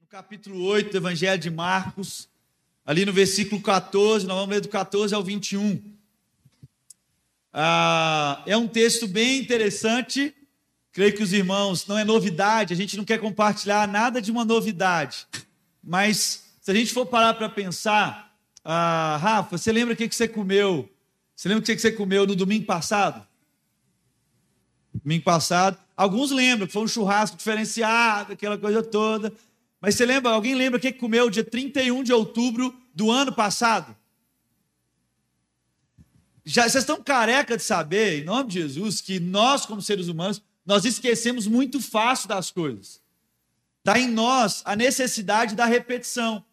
no capítulo 8 do Evangelho de Marcos, ali no versículo 14, nós vamos ler do 14 ao 21. Ah, é um texto bem interessante, creio que os irmãos, não é novidade, a gente não quer compartilhar nada de uma novidade, mas se a gente for parar para pensar, ah, Rafa, você lembra o que você comeu? Você lembra o que você comeu no domingo passado? Domingo passado. Alguns lembram que foi um churrasco diferenciado, aquela coisa toda. Mas você lembra, alguém lembra o que comeu dia 31 de outubro do ano passado? Já, vocês estão careca de saber, em nome de Jesus, que nós, como seres humanos, nós esquecemos muito fácil das coisas. Está em nós a necessidade da repetição.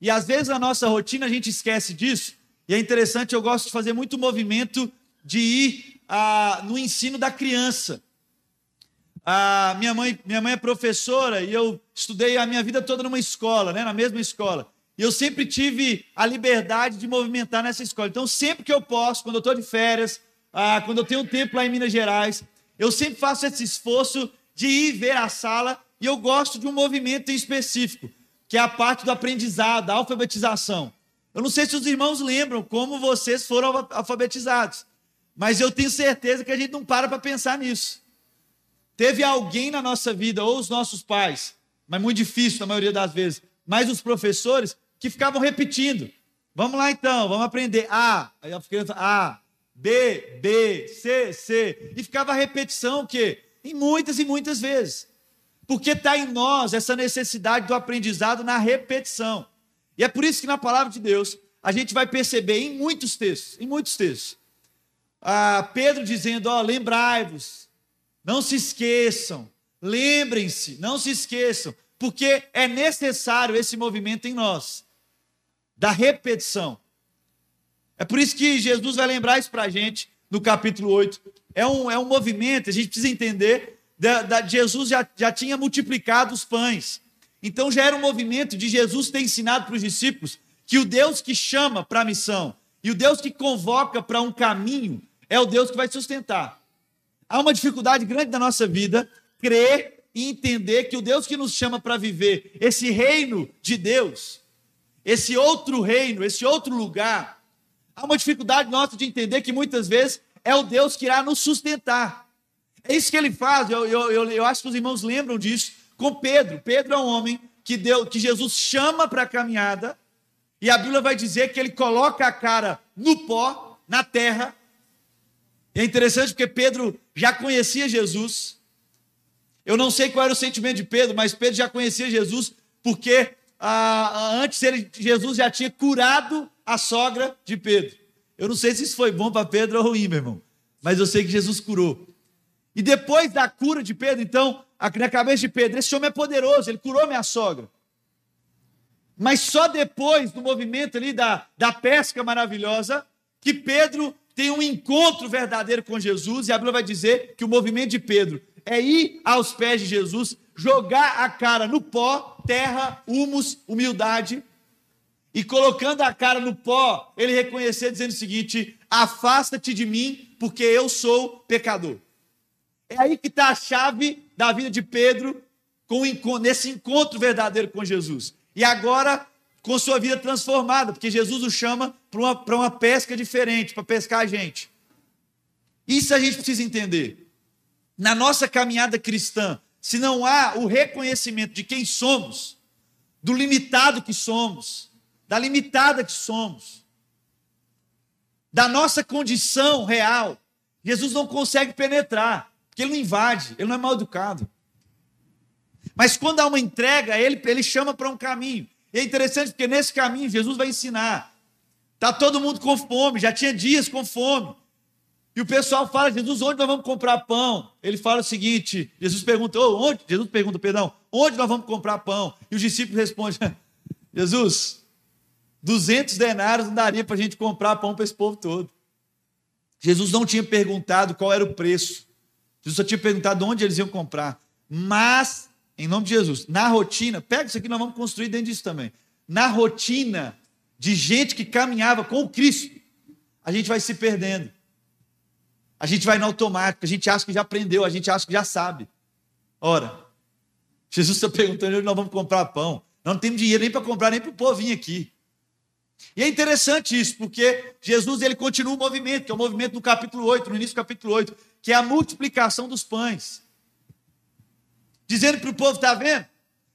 E às vezes na nossa rotina a gente esquece disso. E é interessante, eu gosto de fazer muito movimento de ir ah, no ensino da criança. Minha, mãe, minha mãe é professora e eu estudei a minha vida toda numa escola, né, na mesma escola. E eu sempre tive a liberdade de movimentar nessa escola. Então, sempre que eu posso, quando eu estou de férias, ah, quando eu tenho tempo lá em Minas Gerais, eu sempre faço esse esforço de ir ver a sala e eu gosto de um movimento em específico, que é a parte do aprendizado, da alfabetização. Eu não sei se os irmãos lembram como vocês foram alfabetizados, mas eu tenho certeza que a gente não para para pensar nisso. Teve alguém na nossa vida, ou os nossos pais, mas muito difícil na maioria das vezes, mas os professores, que ficavam repetindo. Vamos lá então, vamos aprender A. Aí a criança, A, B, B, C, C. E ficava a repetição, o quê? Em muitas e muitas vezes. Porque está em nós essa necessidade do aprendizado na repetição. E é por isso que na palavra de Deus a gente vai perceber em muitos textos, em muitos textos, Pedro dizendo: ó, lembrai-vos, não se esqueçam, lembrem-se, não se esqueçam, porque é necessário esse movimento em nós, da repetição. É por isso que Jesus vai lembrar isso para a gente no capítulo 8. É um, é um movimento, a gente precisa entender, da, da, Jesus já, já tinha multiplicado os pães. Então já era um movimento de Jesus ter ensinado para os discípulos que o Deus que chama para a missão e o Deus que convoca para um caminho é o Deus que vai sustentar. Há uma dificuldade grande na nossa vida crer e entender que o Deus que nos chama para viver esse reino de Deus, esse outro reino, esse outro lugar, há uma dificuldade nossa de entender que muitas vezes é o Deus que irá nos sustentar. É isso que ele faz, eu, eu, eu, eu acho que os irmãos lembram disso com Pedro. Pedro é um homem que, deu, que Jesus chama para a caminhada, e a Bíblia vai dizer que ele coloca a cara no pó, na terra. É interessante porque Pedro já conhecia Jesus. Eu não sei qual era o sentimento de Pedro, mas Pedro já conhecia Jesus porque ah, antes ele, Jesus já tinha curado a sogra de Pedro. Eu não sei se isso foi bom para Pedro ou ruim, meu irmão, mas eu sei que Jesus curou. E depois da cura de Pedro, então, na cabeça de Pedro, esse homem é poderoso, ele curou minha sogra. Mas só depois do movimento ali da, da pesca maravilhosa, que Pedro tem um encontro verdadeiro com Jesus, e a Bíblia vai dizer que o movimento de Pedro é ir aos pés de Jesus, jogar a cara no pó, terra, humus, humildade, e colocando a cara no pó, ele reconhecer, dizendo o seguinte: afasta-te de mim, porque eu sou pecador. É aí que está a chave da vida de Pedro com nesse encontro verdadeiro com Jesus. E agora, com sua vida transformada, porque Jesus o chama para uma, uma pesca diferente, para pescar a gente. Isso a gente precisa entender. Na nossa caminhada cristã, se não há o reconhecimento de quem somos, do limitado que somos, da limitada que somos, da nossa condição real, Jesus não consegue penetrar. Porque ele não invade, ele não é mal educado. Mas quando há uma entrega, ele, ele chama para um caminho. E é interessante porque nesse caminho Jesus vai ensinar. Está todo mundo com fome, já tinha dias com fome. E o pessoal fala, Jesus, onde nós vamos comprar pão? Ele fala o seguinte, Jesus pergunta, oh, onde? Jesus pergunta, perdão, onde nós vamos comprar pão? E os discípulos respondem, Jesus, 200 denários não daria para a gente comprar pão para esse povo todo. Jesus não tinha perguntado qual era o preço. Jesus só tinha perguntado onde eles iam comprar. Mas, em nome de Jesus, na rotina, pega isso aqui, nós vamos construir dentro disso também. Na rotina de gente que caminhava com o Cristo, a gente vai se perdendo. A gente vai no automático, a gente acha que já aprendeu, a gente acha que já sabe. Ora, Jesus está perguntando onde nós vamos comprar pão. Nós não temos dinheiro nem para comprar, nem para o vir aqui. E é interessante isso, porque Jesus ele continua o movimento, que é o movimento do capítulo 8, no início do capítulo 8, que é a multiplicação dos pães. Dizendo para o povo, está vendo?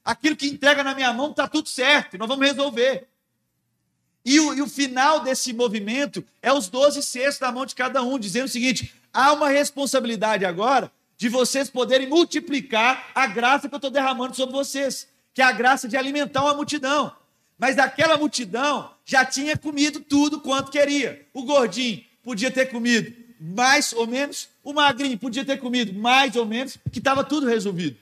Aquilo que entrega na minha mão está tudo certo, nós vamos resolver. E o, e o, final desse movimento é os 12 cestos na mão de cada um, dizendo o seguinte: há uma responsabilidade agora de vocês poderem multiplicar a graça que eu estou derramando sobre vocês, que é a graça de alimentar uma multidão. Mas aquela multidão já tinha comido tudo quanto queria. O gordinho podia ter comido mais ou menos, o magrinho podia ter comido mais ou menos, que estava tudo resolvido.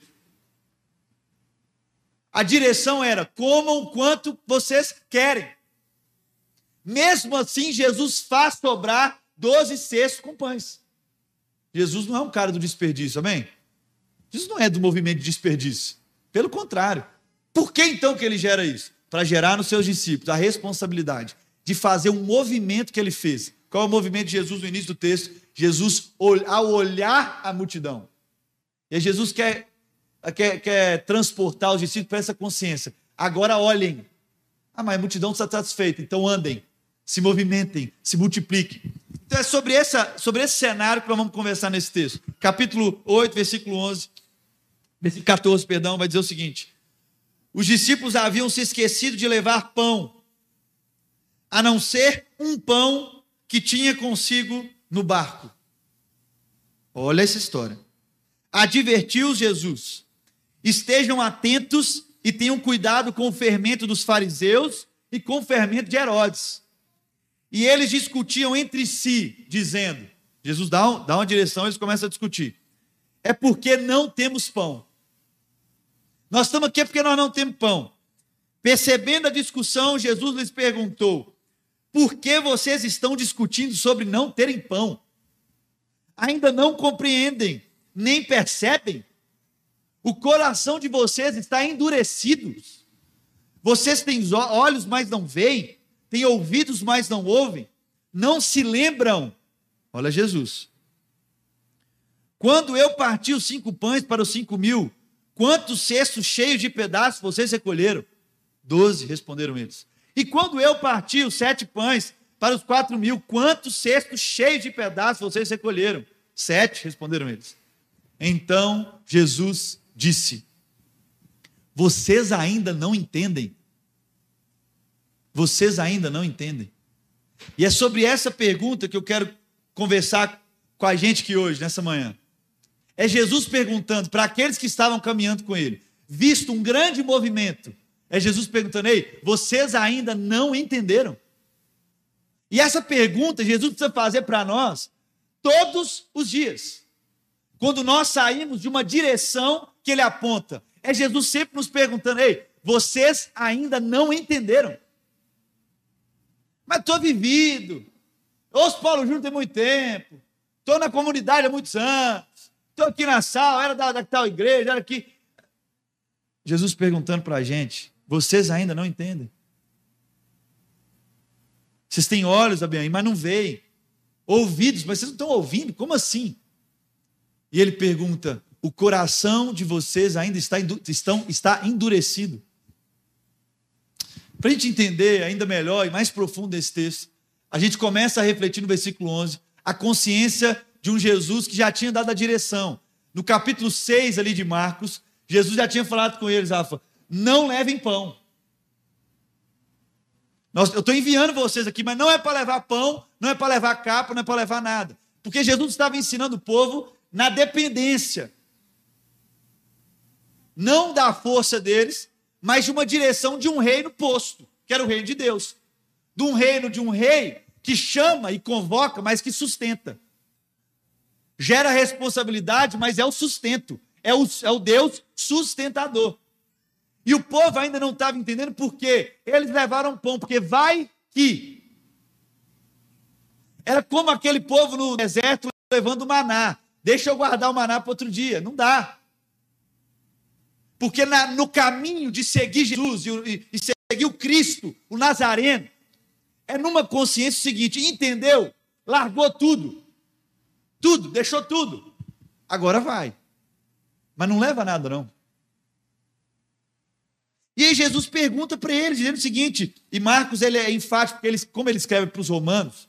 A direção era: comam quanto vocês querem. Mesmo assim, Jesus faz sobrar 12 cestos com pães. Jesus não é um cara do desperdício, amém? Jesus não é do movimento de desperdício. Pelo contrário. Por que então que ele gera isso? Para gerar nos seus discípulos a responsabilidade de fazer um movimento que ele fez. Qual é o movimento de Jesus no início do texto? Jesus, ao olhar a multidão. E Jesus quer quer, quer transportar os discípulos para essa consciência. Agora olhem. Ah, mas a multidão está satisfeita, então andem, se movimentem, se multipliquem. Então é sobre, essa, sobre esse cenário que nós vamos conversar nesse texto. Capítulo 8, versículo 11, versículo 14, perdão, vai dizer o seguinte: Os discípulos haviam se esquecido de levar pão, a não ser um pão que tinha consigo no barco. Olha essa história. Advertiu Jesus: Estejam atentos e tenham cuidado com o fermento dos fariseus e com o fermento de Herodes. E eles discutiam entre si, dizendo: Jesus dá, um, dá uma direção, eles começam a discutir. É porque não temos pão. Nós estamos aqui porque nós não temos pão. Percebendo a discussão, Jesus lhes perguntou: Por que vocês estão discutindo sobre não terem pão? Ainda não compreendem, nem percebem? O coração de vocês está endurecido. Vocês têm olhos, mas não veem, têm ouvidos, mas não ouvem, não se lembram. Olha Jesus. Quando eu parti os cinco pães para os cinco mil, quantos cestos cheios de pedaços vocês recolheram? Doze, responderam eles. E quando eu parti os sete pães para os quatro mil, quantos cestos cheios de pedaços vocês recolheram? Sete, responderam eles. Então Jesus disse: Vocês ainda não entendem. Vocês ainda não entendem. E é sobre essa pergunta que eu quero conversar com a gente aqui hoje, nessa manhã. É Jesus perguntando para aqueles que estavam caminhando com ele, visto um grande movimento, é Jesus perguntando: Ei, vocês ainda não entenderam? E essa pergunta Jesus precisa fazer para nós todos os dias. Quando nós saímos de uma direção que ele aponta. É Jesus sempre nos perguntando: ei, vocês ainda não entenderam. Mas estou vivido. Ouço Paulo Júnior tem muito tempo. Estou na comunidade há muitos anos. Estou aqui na sala, era da, da tal igreja, era aqui. Jesus perguntando para a gente: vocês ainda não entendem? Vocês têm olhos, Abiaim, mas não veem. Ouvidos, mas vocês não estão ouvindo? Como assim? E ele pergunta: o coração de vocês ainda está, estão, está endurecido. Para a gente entender ainda melhor e mais profundo esse texto, a gente começa a refletir no versículo 11 a consciência de um Jesus que já tinha dado a direção. No capítulo 6 ali de Marcos, Jesus já tinha falado com eles, Rafa, não levem pão. eu estou enviando vocês aqui, mas não é para levar pão, não é para levar capa, não é para levar nada. Porque Jesus estava ensinando o povo na dependência não da força deles, mas de uma direção de um reino posto, que era o reino de Deus. De um reino de um rei que chama e convoca, mas que sustenta. Gera responsabilidade, mas é o sustento. É o, é o Deus sustentador. E o povo ainda não estava entendendo por quê. Eles levaram pão, porque vai que. Era como aquele povo no deserto levando maná. Deixa eu guardar o maná para outro dia. Não dá. Porque na, no caminho de seguir Jesus e, e seguir o Cristo, o Nazareno, é numa consciência seguinte: entendeu? Largou tudo. Tudo, deixou tudo. Agora vai. Mas não leva nada, não. E aí Jesus pergunta para eles, dizendo o seguinte, e Marcos ele é enfático, porque ele, como ele escreve para os romanos,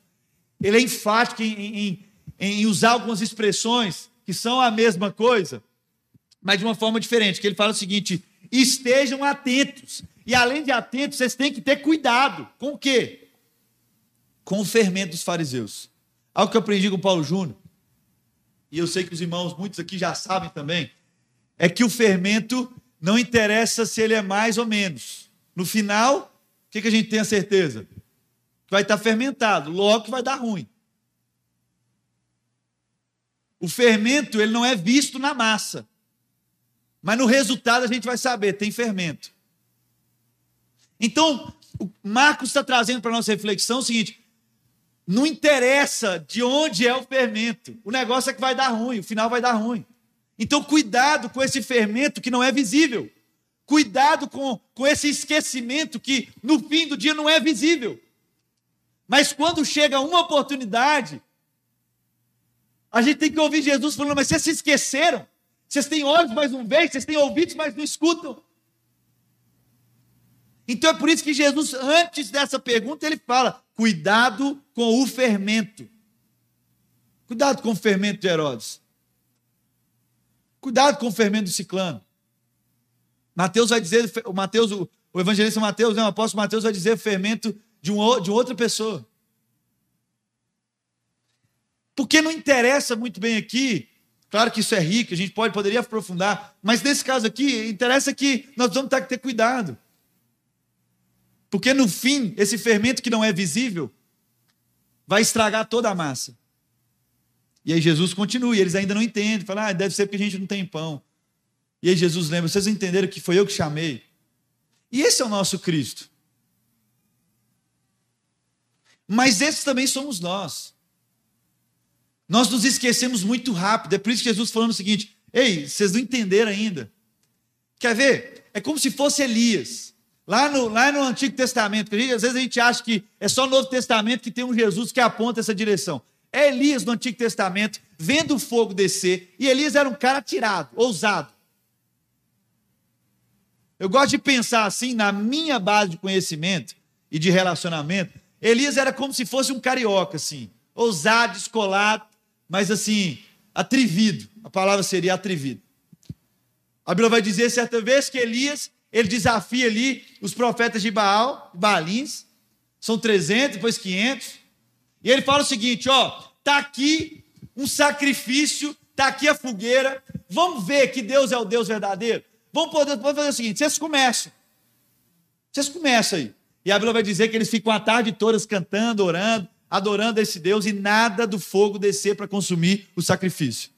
ele é enfático em, em, em usar algumas expressões que são a mesma coisa, mas de uma forma diferente, que ele fala o seguinte, estejam atentos, e além de atentos, vocês têm que ter cuidado, com o quê? Com o fermento dos fariseus. Algo que eu aprendi com Paulo Júnior, e eu sei que os irmãos, muitos aqui já sabem também, é que o fermento não interessa se ele é mais ou menos. No final, o que, a gente tem a certeza? Vai estar fermentado, logo que vai dar ruim. O fermento, ele não é visto na massa. Mas no resultado a gente vai saber, tem fermento. Então, o Marcos está trazendo para nossa reflexão o seguinte: não interessa de onde é o fermento, o negócio é que vai dar ruim, o final vai dar ruim. Então, cuidado com esse fermento que não é visível. Cuidado com, com esse esquecimento que no fim do dia não é visível. Mas quando chega uma oportunidade, a gente tem que ouvir Jesus falando: Mas vocês se esqueceram? Vocês têm olhos, mas não veem, vocês têm ouvidos, mas não escutam. Então é por isso que Jesus, antes dessa pergunta, ele fala: cuidado com o fermento. Cuidado com o fermento de Herodes. Cuidado com o fermento do ciclano. Mateus vai dizer, o Mateus, o, evangelista Mateus, né, o apóstolo Mateus vai dizer fermento de, um, de outra pessoa. Porque não interessa muito bem aqui, claro que isso é rico, a gente pode, poderia aprofundar, mas nesse caso aqui, interessa que nós vamos ter que ter cuidado. Porque no fim, esse fermento que não é visível vai estragar toda a massa. E aí Jesus continua, e eles ainda não entendem, falam, ah, deve ser porque a gente não tem pão. E aí Jesus lembra, vocês entenderam que foi eu que chamei. E esse é o nosso Cristo. Mas esses também somos nós. Nós nos esquecemos muito rápido. É por isso que Jesus falando o seguinte: Ei, vocês não entenderam ainda. Quer ver? É como se fosse Elias. Lá no, lá no Antigo Testamento, às vezes a gente acha que é só no Novo Testamento que tem um Jesus que aponta essa direção. É Elias no Antigo Testamento, vendo o fogo descer, e Elias era um cara tirado, ousado. Eu gosto de pensar assim, na minha base de conhecimento e de relacionamento, Elias era como se fosse um carioca, assim, ousado, descolado, mas assim, atrevido. A palavra seria atrevido. A Bíblia vai dizer certa vez que Elias, ele desafia ali os profetas de Baal, Baalins, são 300, depois 500, e ele fala o seguinte: ó, tá aqui um sacrifício, tá aqui a fogueira. Vamos ver que Deus é o Deus verdadeiro. Vamos, poder, vamos fazer o seguinte: vocês começam. Vocês começam aí. E a Bíblia vai dizer que eles ficam a tarde todas cantando, orando, adorando esse Deus e nada do fogo descer para consumir o sacrifício.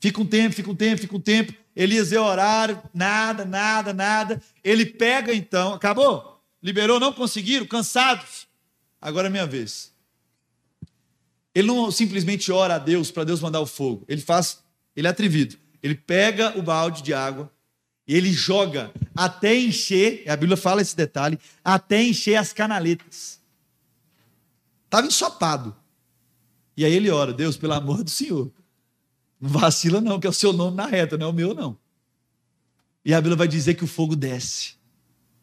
Fica um tempo, fica um tempo, fica um tempo. Elias é horário, nada, nada, nada. Ele pega então, acabou? Liberou, não conseguiram, cansados. Agora é minha vez. Ele não simplesmente ora a Deus para Deus mandar o fogo. Ele faz, ele é atrevido. Ele pega o balde de água e ele joga até encher, a Bíblia fala esse detalhe, até encher as canaletas. Estava ensopado. E aí ele ora, Deus, pelo amor do Senhor, não vacila não, que é o seu nome na reta, não é o meu não. E a Bíblia vai dizer que o fogo desce.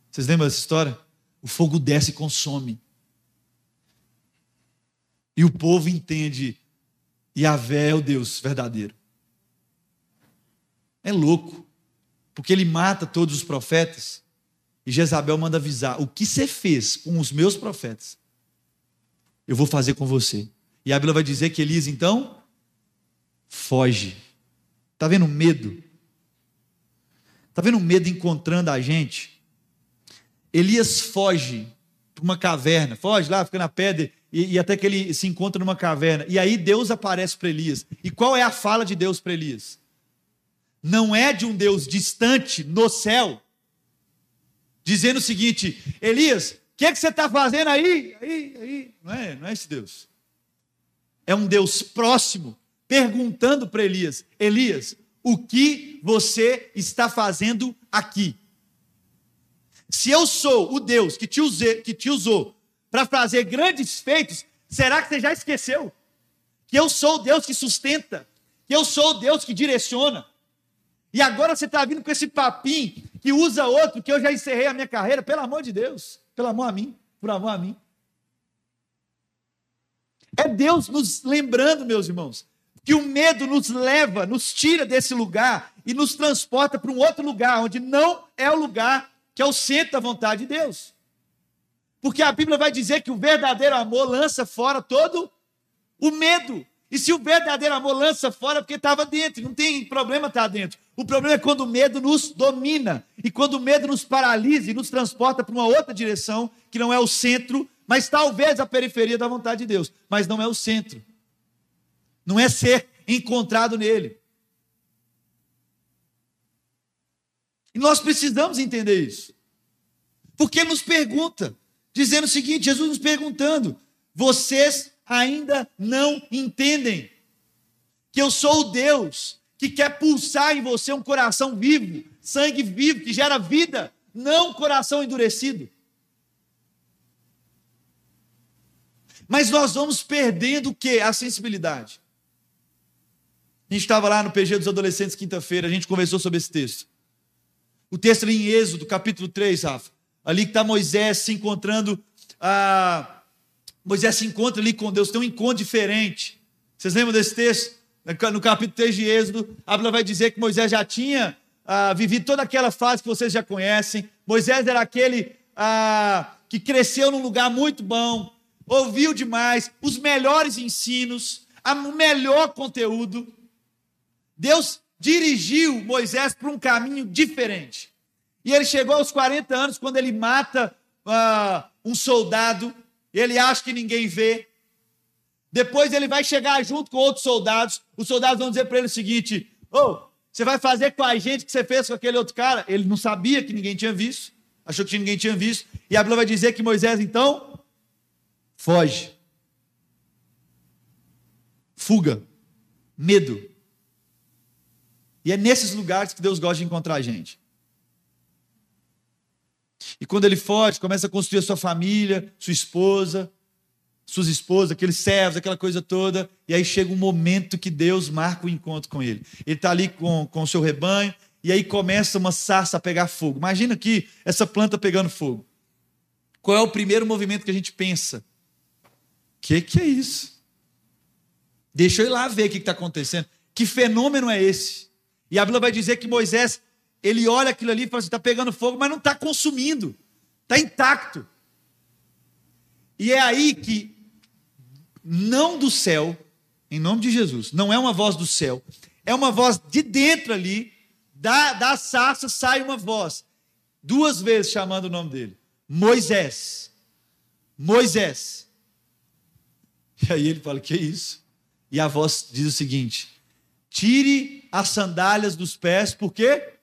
Vocês lembram dessa história? O fogo desce e consome. E o povo entende, Yahvé é o Deus verdadeiro. É louco, porque ele mata todos os profetas, e Jezabel manda avisar: o que você fez com os meus profetas, eu vou fazer com você. E a Bíblia vai dizer que Elias então foge. Está vendo medo? Está vendo o medo encontrando a gente? Elias foge para uma caverna, foge lá, fica na pedra e, e, até que ele se encontra numa caverna. E aí Deus aparece para Elias. E qual é a fala de Deus para Elias? Não é de um Deus distante no céu, dizendo o seguinte: Elias, o que, é que você está fazendo aí? aí? Aí, não é, não é esse Deus. É um Deus próximo, perguntando para Elias: Elias, o que você está fazendo aqui? Se eu sou o Deus que te, que te usou para fazer grandes feitos, será que você já esqueceu? Que eu sou o Deus que sustenta, que eu sou o Deus que direciona. E agora você está vindo com esse papinho que usa outro, que eu já encerrei a minha carreira, pelo amor de Deus, pelo amor a mim, por amor a mim. É Deus nos lembrando, meus irmãos, que o medo nos leva, nos tira desse lugar e nos transporta para um outro lugar, onde não é o lugar que é o centro da vontade de Deus. Porque a Bíblia vai dizer que o verdadeiro amor lança fora todo o medo. E se o verdadeiro amor lança fora, é porque estava dentro, não tem problema estar dentro. O problema é quando o medo nos domina e quando o medo nos paralisa e nos transporta para uma outra direção, que não é o centro, mas talvez a periferia da vontade de Deus, mas não é o centro. Não é ser encontrado nele. E nós precisamos entender isso. Porque nos pergunta, dizendo o seguinte: Jesus nos perguntando, vocês ainda não entendem que eu sou o Deus que quer pulsar em você um coração vivo, sangue vivo, que gera vida, não coração endurecido. Mas nós vamos perdendo o que? A sensibilidade. A gente estava lá no PG dos Adolescentes quinta-feira, a gente conversou sobre esse texto. O texto ali em Êxodo, capítulo 3, Rafa. Ali que está Moisés se encontrando. Ah, Moisés se encontra ali com Deus, tem um encontro diferente. Vocês lembram desse texto? No capítulo 3 de Êxodo, a Bíblia vai dizer que Moisés já tinha ah, vivido toda aquela fase que vocês já conhecem. Moisés era aquele ah, que cresceu num lugar muito bom, ouviu demais, os melhores ensinos, o melhor conteúdo. Deus dirigiu Moisés para um caminho diferente. E ele chegou aos 40 anos, quando ele mata uh, um soldado, ele acha que ninguém vê. Depois ele vai chegar junto com outros soldados. Os soldados vão dizer para ele o seguinte: Ô, oh, você vai fazer com a gente o que você fez com aquele outro cara? Ele não sabia que ninguém tinha visto, achou que ninguém tinha visto. E a Bíblia vai dizer que Moisés então foge. Fuga, medo. E é nesses lugares que Deus gosta de encontrar a gente. E quando ele foge, começa a construir a sua família, sua esposa, suas esposas, aqueles servos, aquela coisa toda. E aí chega um momento que Deus marca o encontro com ele. Ele está ali com, com o seu rebanho, e aí começa uma sarça a pegar fogo. Imagina aqui essa planta pegando fogo. Qual é o primeiro movimento que a gente pensa? O que, que é isso? Deixa eu ir lá ver o que está acontecendo. Que fenômeno é esse? E a Bíblia vai dizer que Moisés, ele olha aquilo ali e fala assim: está pegando fogo, mas não está consumindo, está intacto. E é aí que, não do céu, em nome de Jesus, não é uma voz do céu, é uma voz de dentro ali, da, da sarça sai uma voz, duas vezes chamando o nome dele: Moisés. Moisés. E aí ele fala: Que isso? E a voz diz o seguinte: Tire as sandálias dos pés, por quê?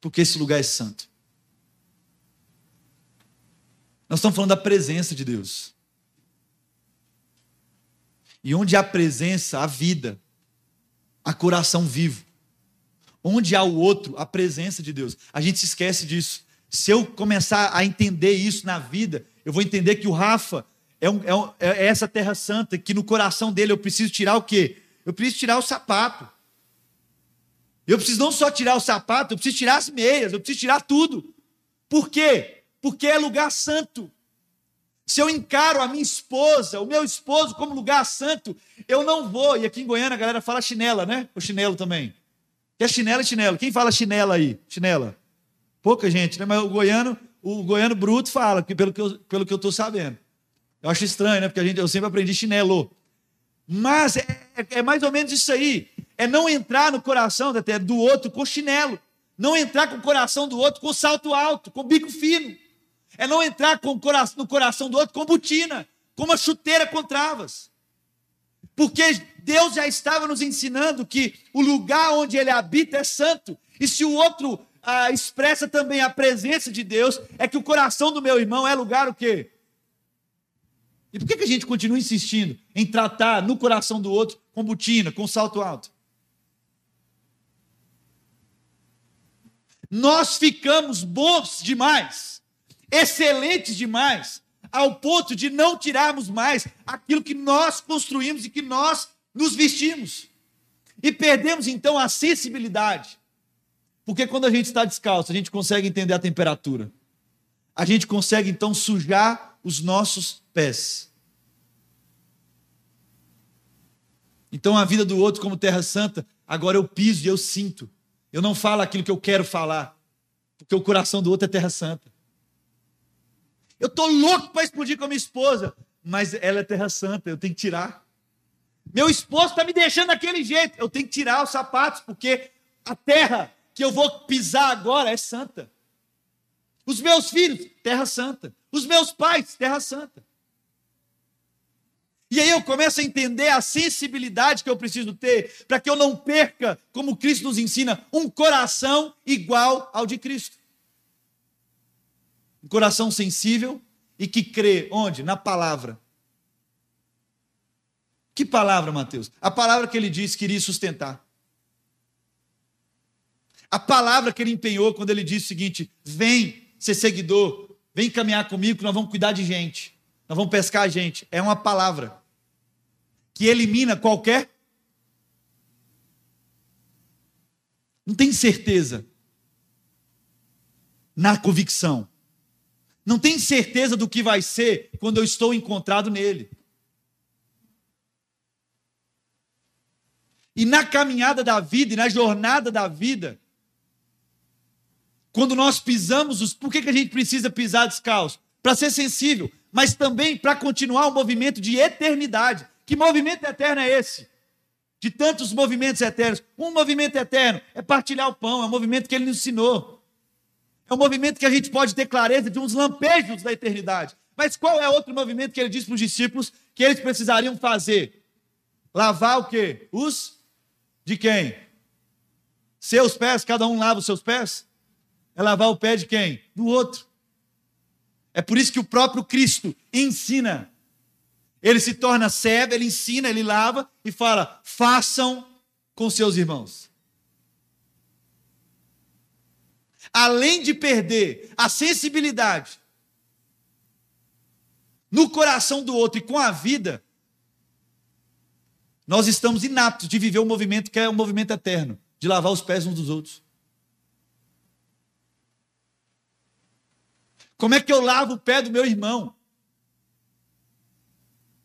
Porque esse lugar é santo. Nós estamos falando da presença de Deus. E onde há presença, há vida, há coração vivo. Onde há o outro, a presença de Deus. A gente se esquece disso. Se eu começar a entender isso na vida, eu vou entender que o Rafa é, um, é, um, é, essa terra santa que no coração dele eu preciso tirar o quê? Eu preciso tirar o sapato. Eu preciso não só tirar o sapato, eu preciso tirar as meias, eu preciso tirar tudo. Por quê? Porque é lugar santo. Se eu encaro a minha esposa, o meu esposo como lugar santo, eu não vou. E aqui em Goiânia a galera fala chinela, né? O chinelo também. Que é chinela e chinelo. Quem fala chinela aí? Chinela. Pouca gente, né? Mas o goiano, o goiano bruto fala, pelo que eu, pelo que eu estou sabendo. Eu acho estranho, né? Porque a gente, eu sempre aprendi chinelo. Mas é, é mais ou menos isso aí. É não entrar no coração do outro com chinelo. Não entrar com o coração do outro com salto alto, com bico fino. É não entrar coração, no coração do outro com botina, com uma chuteira com travas. Porque Deus já estava nos ensinando que o lugar onde ele habita é santo. E se o outro ah, expressa também a presença de Deus, é que o coração do meu irmão é lugar o quê? E por que, que a gente continua insistindo em tratar no coração do outro com botina, com salto alto? Nós ficamos bons demais, excelentes demais, ao ponto de não tirarmos mais aquilo que nós construímos e que nós nos vestimos. E perdemos então a sensibilidade. Porque quando a gente está descalço, a gente consegue entender a temperatura. A gente consegue então sujar os nossos pés. Então a vida do outro como terra santa, agora eu piso e eu sinto. Eu não falo aquilo que eu quero falar, porque o coração do outro é terra santa. Eu tô louco para explodir com a minha esposa, mas ela é terra santa, eu tenho que tirar. Meu esposo está me deixando daquele jeito. Eu tenho que tirar os sapatos, porque a terra que eu vou pisar agora é santa. Os meus filhos, terra santa. Os meus pais, terra santa. E aí eu começo a entender a sensibilidade que eu preciso ter para que eu não perca, como Cristo nos ensina, um coração igual ao de Cristo. Um coração sensível e que crê onde? Na palavra. Que palavra, Mateus? A palavra que ele disse que iria sustentar. A palavra que ele empenhou quando ele disse o seguinte: vem ser seguidor, vem caminhar comigo, que nós vamos cuidar de gente, nós vamos pescar a gente. É uma palavra que elimina qualquer. Não tem certeza na convicção. Não tem certeza do que vai ser quando eu estou encontrado nele. E na caminhada da vida, e na jornada da vida, quando nós pisamos os. Por que, que a gente precisa pisar descalço? Para ser sensível, mas também para continuar o movimento de eternidade. Que movimento eterno é esse? De tantos movimentos eternos. Um movimento eterno é partilhar o pão, é um movimento que ele nos ensinou. É um movimento que a gente pode ter clareza de uns lampejos da eternidade. Mas qual é outro movimento que ele diz para os discípulos que eles precisariam fazer? Lavar o quê? Os de quem? Seus pés, cada um lava os seus pés? É lavar o pé de quem? Do outro. É por isso que o próprio Cristo ensina. Ele se torna servo, ele ensina, ele lava e fala: façam com seus irmãos. Além de perder a sensibilidade no coração do outro e com a vida, nós estamos inaptos de viver um movimento que é um movimento eterno, de lavar os pés uns dos outros. Como é que eu lavo o pé do meu irmão?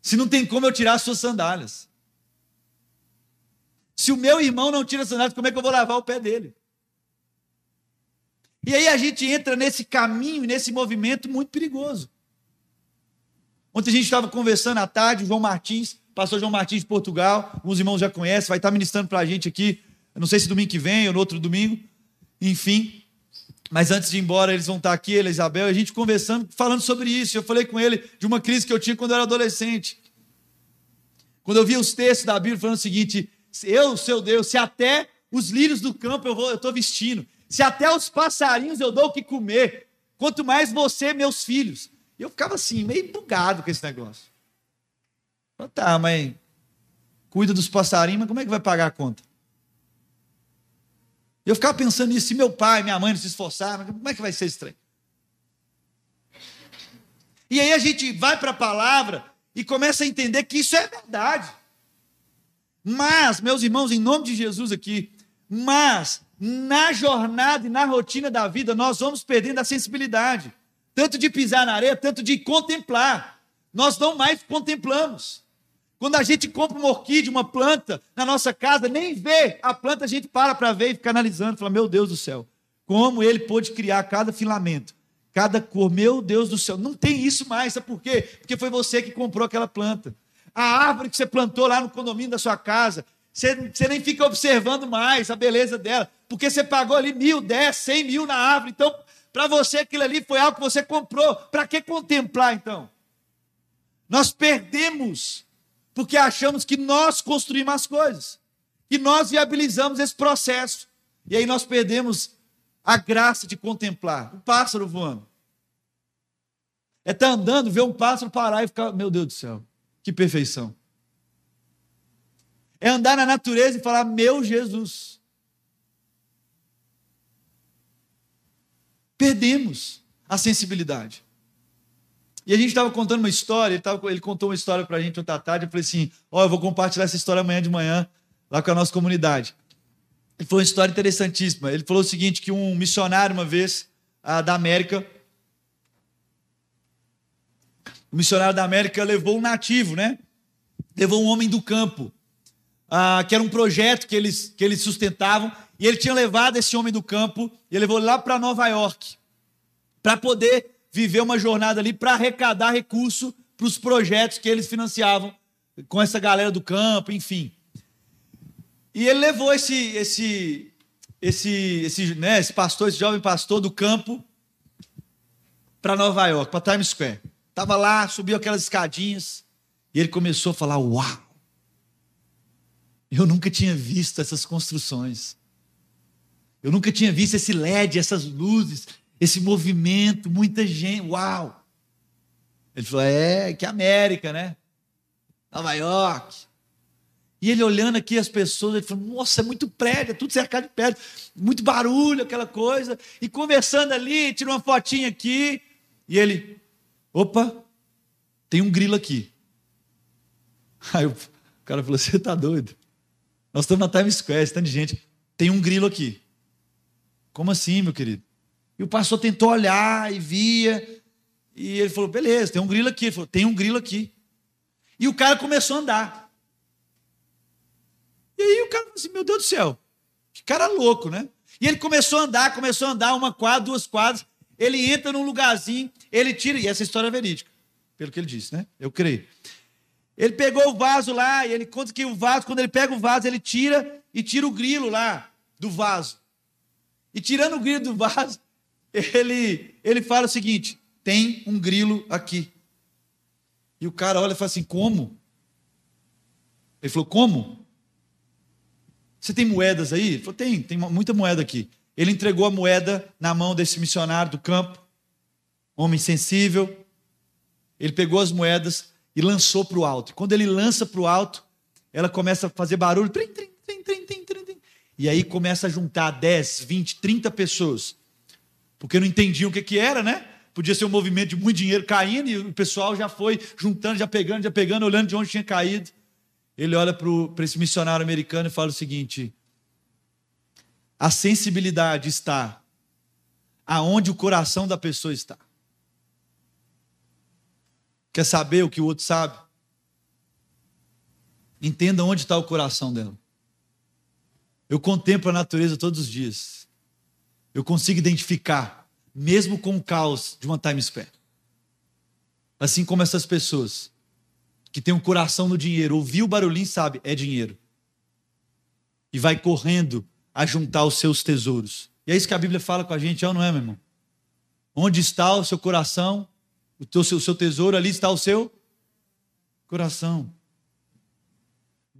Se não tem como eu tirar as suas sandálias. Se o meu irmão não tira as sandálias, como é que eu vou lavar o pé dele? E aí a gente entra nesse caminho, nesse movimento muito perigoso. Ontem a gente estava conversando à tarde, o João Martins pastor João Martins de Portugal, alguns irmãos já conhecem, vai estar ministrando para a gente aqui, não sei se domingo que vem ou no outro domingo, enfim. Mas antes de ir embora, eles vão estar aqui, ele e Isabel, a gente conversando, falando sobre isso. Eu falei com ele de uma crise que eu tinha quando eu era adolescente. Quando eu via os textos da Bíblia falando o seguinte: eu, seu Deus, se até os lírios do campo eu estou vestindo, se até os passarinhos eu dou o que comer, quanto mais você, meus filhos. E eu ficava assim, meio bugado com esse negócio. Então, tá, mas cuida dos passarinhos, mas como é que vai pagar a conta? Eu ficava pensando nisso, se meu pai, minha mãe não se esforçaram, como é que vai ser trem? E aí a gente vai para a palavra e começa a entender que isso é verdade. Mas, meus irmãos, em nome de Jesus aqui, mas na jornada e na rotina da vida, nós vamos perdendo a sensibilidade, tanto de pisar na areia, tanto de contemplar. Nós não mais contemplamos. Quando a gente compra uma orquídea, uma planta na nossa casa, nem vê a planta, a gente para para ver e fica analisando, fala: Meu Deus do céu, como ele pôde criar cada filamento, cada cor, meu Deus do céu, não tem isso mais, sabe por quê? Porque foi você que comprou aquela planta. A árvore que você plantou lá no condomínio da sua casa, você, você nem fica observando mais a beleza dela, porque você pagou ali mil, dez, cem mil na árvore, então para você aquilo ali foi algo que você comprou, para que contemplar então? Nós perdemos porque achamos que nós construímos as coisas, que nós viabilizamos esse processo. E aí nós perdemos a graça de contemplar um pássaro voando. É estar tá andando, ver um pássaro parar e ficar, meu Deus do céu, que perfeição. É andar na natureza e falar, meu Jesus. Perdemos a sensibilidade. E a gente estava contando uma história, ele, tava, ele contou uma história para a gente ontem à tarde. Eu falei assim: Ó, oh, eu vou compartilhar essa história amanhã de manhã lá com a nossa comunidade. E foi uma história interessantíssima. Ele falou o seguinte: que um missionário, uma vez, ah, da América, o missionário da América levou um nativo, né? Levou um homem do campo, ah, que era um projeto que eles, que eles sustentavam, e ele tinha levado esse homem do campo e levou lá para Nova York, para poder viver uma jornada ali, para arrecadar recurso para os projetos que eles financiavam com essa galera do campo, enfim. E ele levou esse esse esse esse, né, esse pastor, esse jovem pastor do campo para Nova York, para Times Square. Tava lá, subiu aquelas escadinhas e ele começou a falar: "Uau! Eu nunca tinha visto essas construções. Eu nunca tinha visto esse LED, essas luzes, esse movimento, muita gente. Uau! Ele falou: é, que América, né? Nova York. E ele olhando aqui as pessoas, ele falou: Nossa, é muito prédio, é tudo cercado de prédio, muito barulho, aquela coisa. E conversando ali, tirou uma fotinha aqui. E ele: Opa, tem um grilo aqui. Aí o cara falou: Você está doido? Nós estamos na Times Square, de gente. Tem um grilo aqui. Como assim, meu querido? E o pastor tentou olhar e via. E ele falou: beleza, tem um grilo aqui. Ele falou: tem um grilo aqui. E o cara começou a andar. E aí o cara falou assim: meu Deus do céu, que cara louco, né? E ele começou a andar, começou a andar uma quadra, duas quadras. Ele entra num lugarzinho, ele tira, e essa história é verídica, pelo que ele disse, né? Eu creio. Ele pegou o vaso lá, e ele conta que o vaso, quando ele pega o vaso, ele tira e tira o grilo lá do vaso. E tirando o grilo do vaso, ele, ele fala o seguinte: tem um grilo aqui. E o cara olha e fala assim: como? Ele falou: como? Você tem moedas aí? Ele falou: tem, tem muita moeda aqui. Ele entregou a moeda na mão desse missionário do campo, homem sensível. Ele pegou as moedas e lançou para o alto. Quando ele lança para o alto, ela começa a fazer barulho. Trim, trim, trim, trim, trim, e aí começa a juntar 10, 20, 30 pessoas. Porque não entendiam o que, que era, né? Podia ser um movimento de muito dinheiro caindo e o pessoal já foi juntando, já pegando, já pegando, olhando de onde tinha caído. Ele olha para esse missionário americano e fala o seguinte: a sensibilidade está aonde o coração da pessoa está. Quer saber o que o outro sabe? Entenda onde está o coração dela. Eu contemplo a natureza todos os dias. Eu consigo identificar, mesmo com o caos de uma time square. Assim como essas pessoas que têm um coração no dinheiro, ouviu o barulhinho sabe, é dinheiro. E vai correndo a juntar os seus tesouros. E é isso que a Bíblia fala com a gente, não é, meu irmão? Onde está o seu coração, o, teu, o seu tesouro, ali está o seu coração.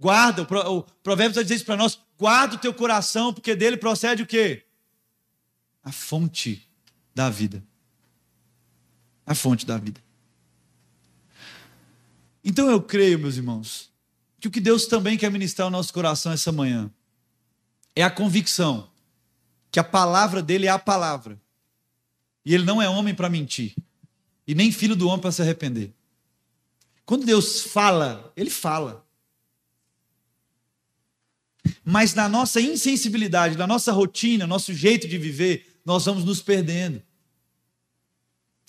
Guarda, o Provérbios vai dizer isso para nós: guarda o teu coração, porque dele procede o quê? A fonte da vida. A fonte da vida. Então eu creio, meus irmãos, que o que Deus também quer ministrar ao nosso coração essa manhã é a convicção que a palavra dele é a palavra. E ele não é homem para mentir e nem filho do homem para se arrepender. Quando Deus fala, ele fala. Mas na nossa insensibilidade, na nossa rotina, nosso jeito de viver, nós vamos nos perdendo.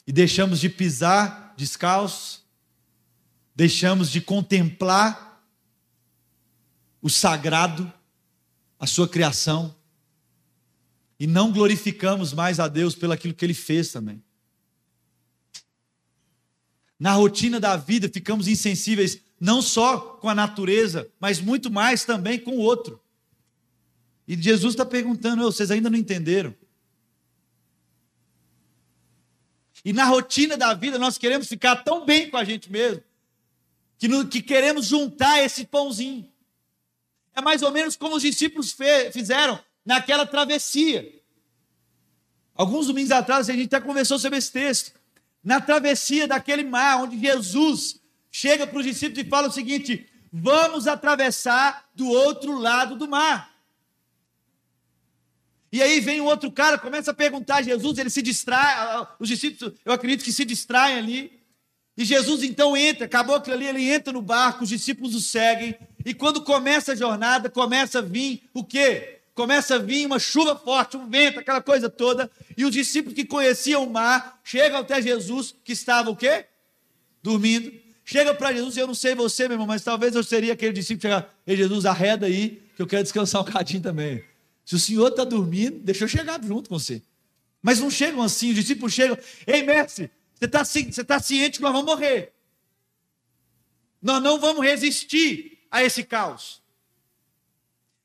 E deixamos de pisar descalços, deixamos de contemplar o sagrado, a sua criação, e não glorificamos mais a Deus pelo aquilo que ele fez também na rotina da vida, ficamos insensíveis não só com a natureza, mas muito mais também com o outro. E Jesus está perguntando: vocês ainda não entenderam? E na rotina da vida, nós queremos ficar tão bem com a gente mesmo, que, no, que queremos juntar esse pãozinho. É mais ou menos como os discípulos fe, fizeram naquela travessia. Alguns domingos atrás, a gente até conversou sobre esse texto na travessia daquele mar, onde Jesus chega para os discípulos e fala o seguinte: vamos atravessar do outro lado do mar. E aí vem um outro cara, começa a perguntar a Jesus, ele se distrai, os discípulos, eu acredito que se distraem ali. E Jesus então entra, acabou aquilo ali, ele entra no barco, os discípulos o seguem, E quando começa a jornada, começa a vir o quê? Começa a vir uma chuva forte, um vento, aquela coisa toda. E os discípulos que conheciam o mar chegam até Jesus, que estava o quê? Dormindo. Chega para Jesus, eu não sei você, meu irmão, mas talvez eu seria aquele discípulo que chega, Ei, Jesus, arreda aí, que eu quero descansar um cadinho também. Se o senhor está dormindo, deixa eu chegar junto com você. Mas não chegam assim, os discípulos chegam, ei, mestre, você está você tá ciente que nós vamos morrer. Nós não vamos resistir a esse caos.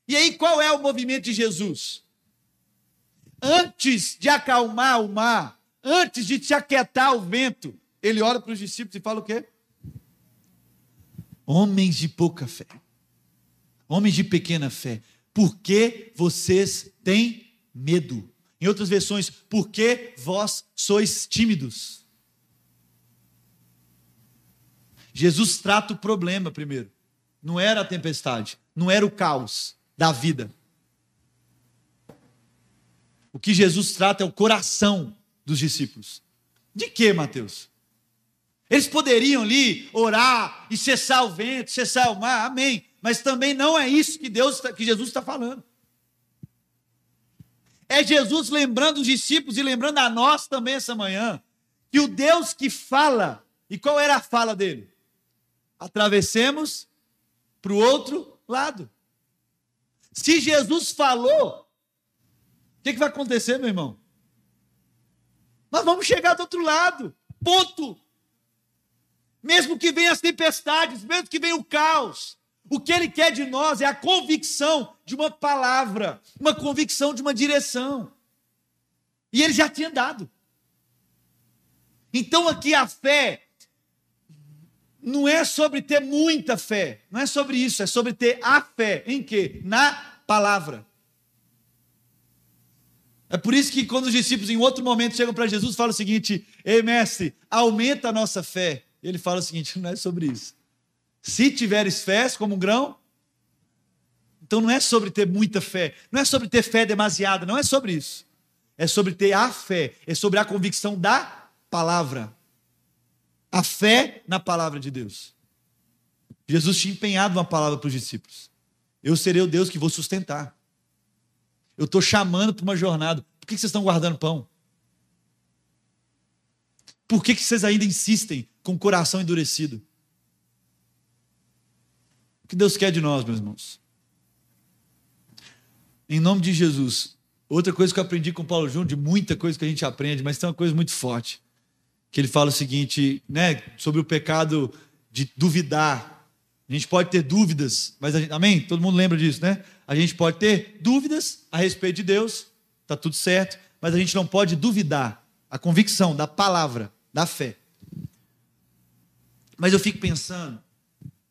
E aí, qual é o movimento de Jesus? Antes de acalmar o mar, antes de te aquietar o vento, ele olha para os discípulos e fala o quê? Homens de pouca fé, homens de pequena fé, por que vocês têm medo? Em outras versões, por que vós sois tímidos? Jesus trata o problema primeiro. Não era a tempestade, não era o caos da vida. O que Jesus trata é o coração dos discípulos. De que, Mateus? Eles poderiam ali orar e cessar o vento, cessar o mar, amém. Mas também não é isso que Deus, que Jesus está falando. É Jesus lembrando os discípulos e lembrando a nós também essa manhã que o Deus que fala, e qual era a fala dele? Atravessemos para o outro lado. Se Jesus falou, o que, que vai acontecer, meu irmão? Nós vamos chegar do outro lado. Ponto. Mesmo que venham as tempestades, mesmo que venha o caos, o que ele quer de nós é a convicção de uma palavra, uma convicção de uma direção. E ele já tinha dado. Então aqui a fé não é sobre ter muita fé, não é sobre isso, é sobre ter a fé em quê? Na palavra. É por isso que quando os discípulos em outro momento chegam para Jesus, falam o seguinte: "Ei, mestre, aumenta a nossa fé". Ele fala o seguinte: "Não é sobre isso. Se tiveres fé como um grão, então não é sobre ter muita fé, não é sobre ter fé demasiada, não é sobre isso. É sobre ter a fé, é sobre a convicção da palavra. A fé na palavra de Deus. Jesus tinha empenhado uma palavra para os discípulos. Eu serei o Deus que vou sustentar. Eu estou chamando para uma jornada. Por que vocês estão guardando pão? Por que vocês ainda insistem com o coração endurecido? O que Deus quer de nós, meus irmãos? Em nome de Jesus. Outra coisa que eu aprendi com Paulo Júnior, de muita coisa que a gente aprende, mas tem uma coisa muito forte. Que ele fala o seguinte, né, sobre o pecado de duvidar. A gente pode ter dúvidas, mas gente, amém? Todo mundo lembra disso, né? A gente pode ter dúvidas a respeito de Deus, tá tudo certo, mas a gente não pode duvidar a convicção da palavra, da fé. Mas eu fico pensando,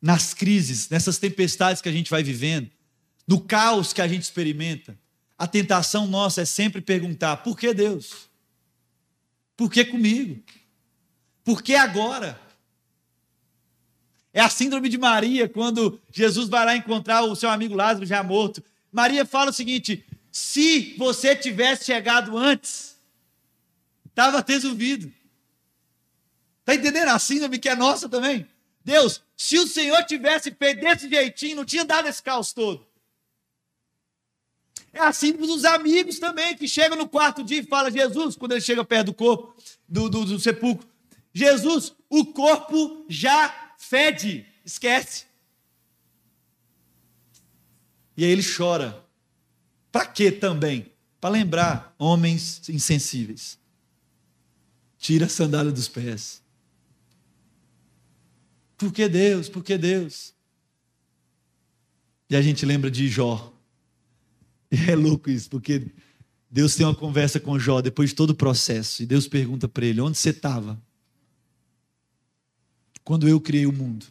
nas crises, nessas tempestades que a gente vai vivendo, no caos que a gente experimenta, a tentação nossa é sempre perguntar: por que Deus? Por que comigo? Por que agora? É a síndrome de Maria, quando Jesus vai lá encontrar o seu amigo Lázaro já morto. Maria fala o seguinte: se você tivesse chegado antes, estava resolvido. Está entendendo a síndrome que é nossa também? Deus, se o Senhor tivesse feito desse jeitinho, não tinha dado esse caos todo. É assim dos amigos também, que chegam no quarto dia e falam, Jesus, quando ele chega perto do corpo, do, do, do sepulcro, Jesus, o corpo já fede, esquece. E aí ele chora. Para quê também? Para lembrar homens insensíveis. Tira a sandália dos pés. Por que Deus? Por que Deus? E a gente lembra de Jó. E é louco isso, porque Deus tem uma conversa com Jó depois de todo o processo. E Deus pergunta para ele: onde você estava? Quando eu criei o mundo?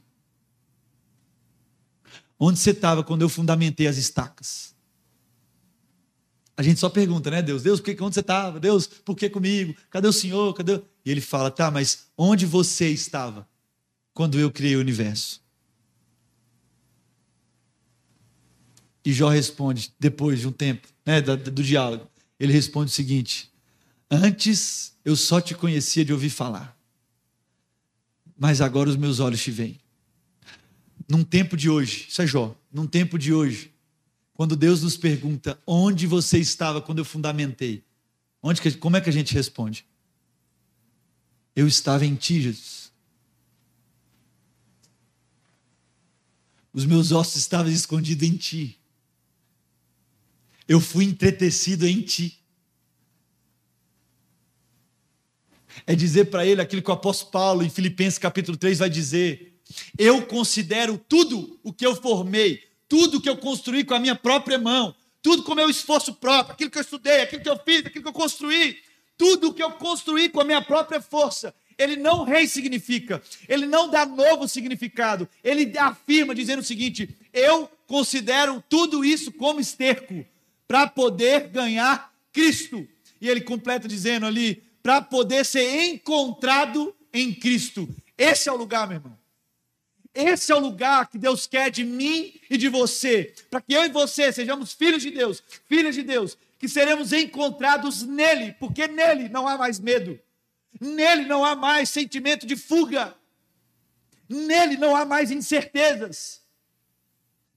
Onde você estava quando eu fundamentei as estacas? A gente só pergunta, né, Deus? Deus, por que, onde você estava? Deus, por que comigo? Cadê o Senhor? Cadê? E ele fala, tá, mas onde você estava quando eu criei o universo? E Jó responde, depois de um tempo né, do, do diálogo, ele responde o seguinte: Antes eu só te conhecia de ouvir falar, mas agora os meus olhos te veem. num tempo de hoje, isso é Jó, num tempo de hoje, quando Deus nos pergunta onde você estava quando eu fundamentei, onde como é que a gente responde? Eu estava em ti, Jesus. Os meus ossos estavam escondidos em ti. Eu fui entretecido em ti. É dizer para ele aquilo que o apóstolo Paulo, em Filipenses capítulo 3, vai dizer: Eu considero tudo o que eu formei, tudo que eu construí com a minha própria mão, tudo com o meu esforço próprio, aquilo que eu estudei, aquilo que eu fiz, aquilo que eu construí, tudo que eu construí com a minha própria força, ele não ressignifica, ele não dá novo significado, ele afirma dizendo o seguinte: eu considero tudo isso como esterco para poder ganhar Cristo. E ele completa dizendo ali: para poder ser encontrado em Cristo. Esse é o lugar, meu irmão. Esse é o lugar que Deus quer de mim e de você, para que eu e você sejamos filhos de Deus, filhas de Deus, que seremos encontrados nele, porque nele não há mais medo, nele não há mais sentimento de fuga, nele não há mais incertezas,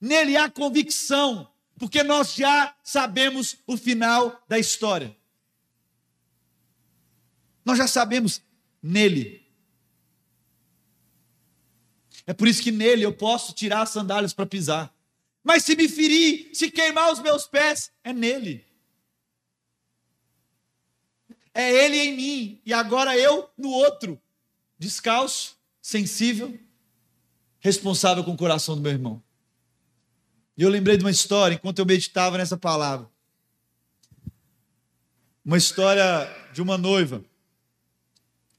nele há convicção, porque nós já sabemos o final da história. Nós já sabemos nele. É por isso que nele eu posso tirar as sandálias para pisar. Mas se me ferir, se queimar os meus pés, é nele. É ele em mim e agora eu no outro, descalço, sensível, responsável com o coração do meu irmão. E eu lembrei de uma história enquanto eu meditava nessa palavra. Uma história de uma noiva,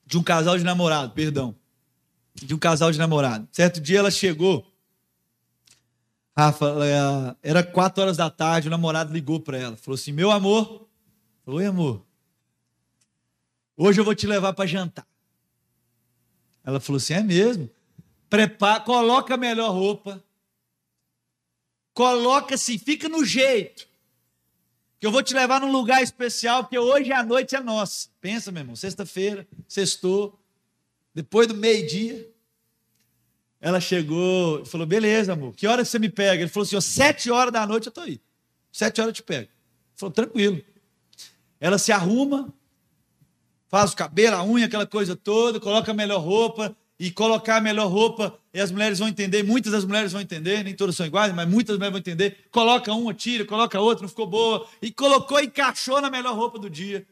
de um casal de namorado, perdão de um casal de namorado. Certo dia ela chegou, Rafa, era quatro horas da tarde, o namorado ligou para ela, falou assim: Meu amor, oi amor, hoje eu vou te levar para jantar. Ela falou assim: É mesmo? Prepara, coloca a melhor roupa, coloca assim, fica no jeito, que eu vou te levar num lugar especial, porque hoje a noite é nossa. Pensa, meu irmão, sexta-feira, sextou, depois do meio-dia, ela chegou e falou: Beleza, amor, que hora você me pega? Ele falou assim: Sete horas da noite eu estou aí. Sete horas eu te pego. Ele falou: Tranquilo. Ela se arruma, faz o cabelo, a unha, aquela coisa toda, coloca a melhor roupa. E colocar a melhor roupa, e as mulheres vão entender, muitas das mulheres vão entender, nem todas são iguais, mas muitas mulheres vão entender. Coloca uma, tira, coloca outra, não ficou boa. E colocou encaixou na melhor roupa do dia.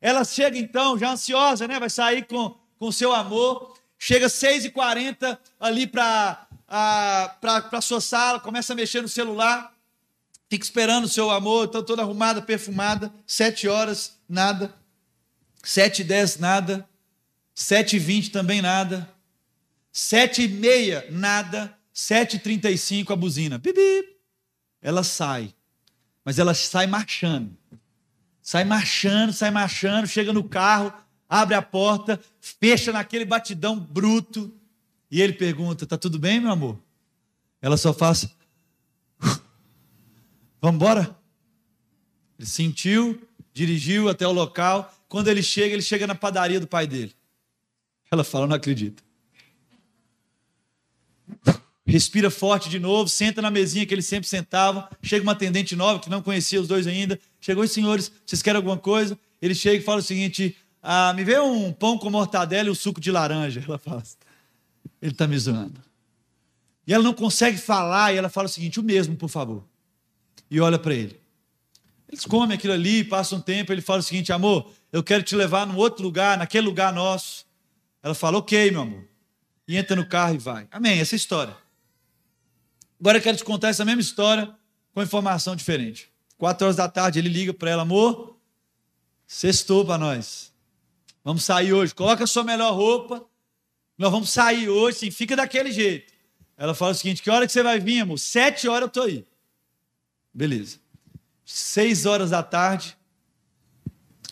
Ela chega então, já ansiosa, né? Vai sair com com seu amor. Chega às 6h40 ali para a sua sala, começa a mexer no celular, fica esperando o seu amor, está toda arrumada, perfumada. Sete horas, nada. Sete e dez, nada. Sete e vinte também nada. Sete e meia, nada. Sete e trinta e cinco, a buzina. Bibi. Ela sai. Mas ela sai marchando. Sai marchando, sai marchando, chega no carro, abre a porta, fecha naquele batidão bruto, e ele pergunta: Tá tudo bem, meu amor? Ela só faz. Vamos embora? Ele sentiu, dirigiu até o local. Quando ele chega, ele chega na padaria do pai dele. Ela fala: Não acredito. Respira forte de novo, senta na mesinha que eles sempre sentavam. Chega uma atendente nova que não conhecia os dois ainda. Chegou, os senhores, vocês querem alguma coisa? Ele chega e fala o seguinte: ah, me vê um pão com mortadela e um suco de laranja. Ela fala, ele está me zoando. E ela não consegue falar, e ela fala o seguinte: o mesmo, por favor. E olha para ele. Eles comem aquilo ali, passam um tempo, ele fala o seguinte: amor, eu quero te levar num outro lugar, naquele lugar nosso. Ela fala, ok, meu amor. E entra no carro e vai. Amém, essa é história. Agora eu quero te contar essa mesma história com informação diferente. Quatro horas da tarde ele liga para ela, amor, sextou para nós. Vamos sair hoje. Coloca a sua melhor roupa. Nós vamos sair hoje, sim, fica daquele jeito. Ela fala o seguinte: que hora que você vai vir, amor? Sete horas eu estou aí. Beleza. Seis horas da tarde.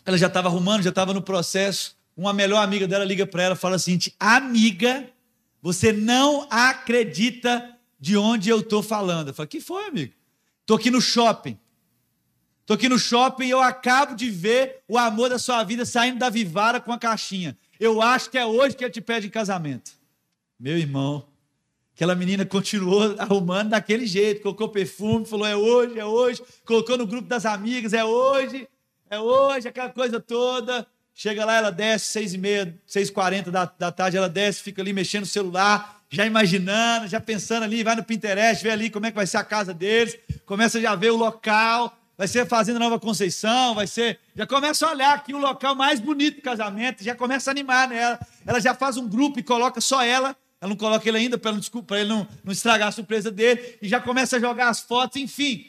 Ela já estava arrumando, já estava no processo. Uma melhor amiga dela liga para ela fala seguinte: Amiga, você não acredita de onde eu estou falando. Eu falo: Que foi, amigo? Estou aqui no shopping. Estou aqui no shopping e eu acabo de ver o amor da sua vida saindo da Vivara com a caixinha. Eu acho que é hoje que ele te pede em casamento. Meu irmão, Aquela menina continuou arrumando daquele jeito, colocou perfume, falou: é hoje, é hoje. Colocou no grupo das amigas: é hoje, é hoje, aquela coisa toda. Chega lá, ela desce, seis e meia, seis e quarenta da, da tarde, ela desce, fica ali mexendo no celular, já imaginando, já pensando ali, vai no Pinterest, vê ali como é que vai ser a casa deles, começa já a ver o local, vai ser Fazenda Nova Conceição, vai ser. Já começa a olhar aqui o local mais bonito do casamento, já começa a animar nela. Ela já faz um grupo e coloca só ela. Ela não coloca ele ainda para ele não, não estragar a surpresa dele. E já começa a jogar as fotos, enfim.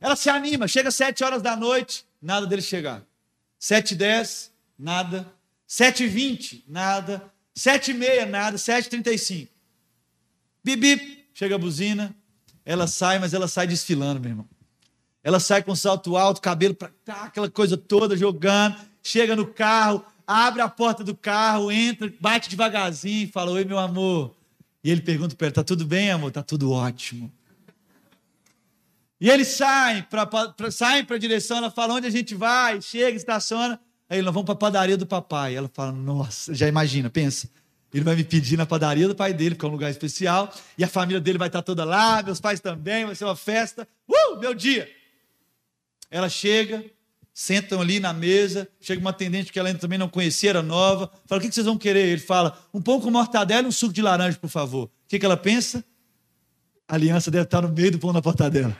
Ela se anima, chega às sete horas da noite, nada dele chegar. Sete e dez, nada. Sete e vinte, nada. Sete e meia, nada. Sete e trinta e cinco. Bibi, chega a buzina. Ela sai, mas ela sai desfilando, meu irmão. Ela sai com salto alto, cabelo para cá, aquela coisa toda, jogando. Chega no carro, abre a porta do carro, entra, bate devagarzinho, fala: Oi, meu amor. E ele pergunta para ela: Tá tudo bem, amor? Tá tudo ótimo. E eles saem para saem a direção, ela fala: Onde a gente vai? Chega, estaciona. Aí nós vamos para a padaria do papai. Ela fala: Nossa, já imagina, pensa. Ele vai me pedir na padaria do pai dele, que é um lugar especial, e a família dele vai estar toda lá, meus pais também, vai ser uma festa. Uh, meu dia! Ela chega, sentam ali na mesa, chega uma atendente que ela ainda também não conhecia, era nova, fala, o que vocês vão querer? Ele fala, um pão com mortadela e um suco de laranja, por favor. O que, ela pensa? A aliança deve estar no meio do pão da mortadela.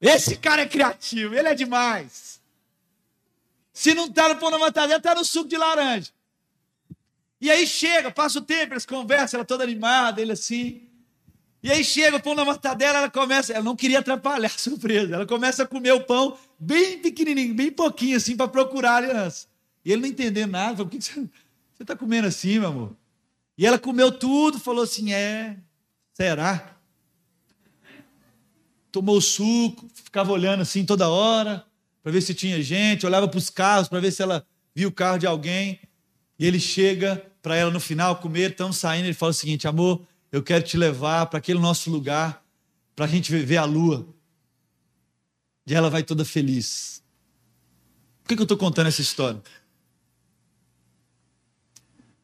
Esse cara é criativo, ele é demais. Se não está no pão da mortadela, está no suco de laranja. E aí chega, passa o tempo, eles conversam, ela toda animada, ele assim. E aí chega o pão na mortadela, ela começa, ela não queria atrapalhar a surpresa, ela começa a comer o pão bem pequenininho, bem pouquinho assim, para procurar a aliança. E ele não entendeu nada, falou, por que você está comendo assim, meu amor? E ela comeu tudo, falou assim, é, será? Tomou suco, ficava olhando assim toda hora, para ver se tinha gente, olhava para os carros, para ver se ela viu o carro de alguém. E ele chega para ela no final comer, estão saindo, ele fala o seguinte, amor, eu quero te levar para aquele nosso lugar, para a gente ver a lua. E ela vai toda feliz. Por que, que eu estou contando essa história?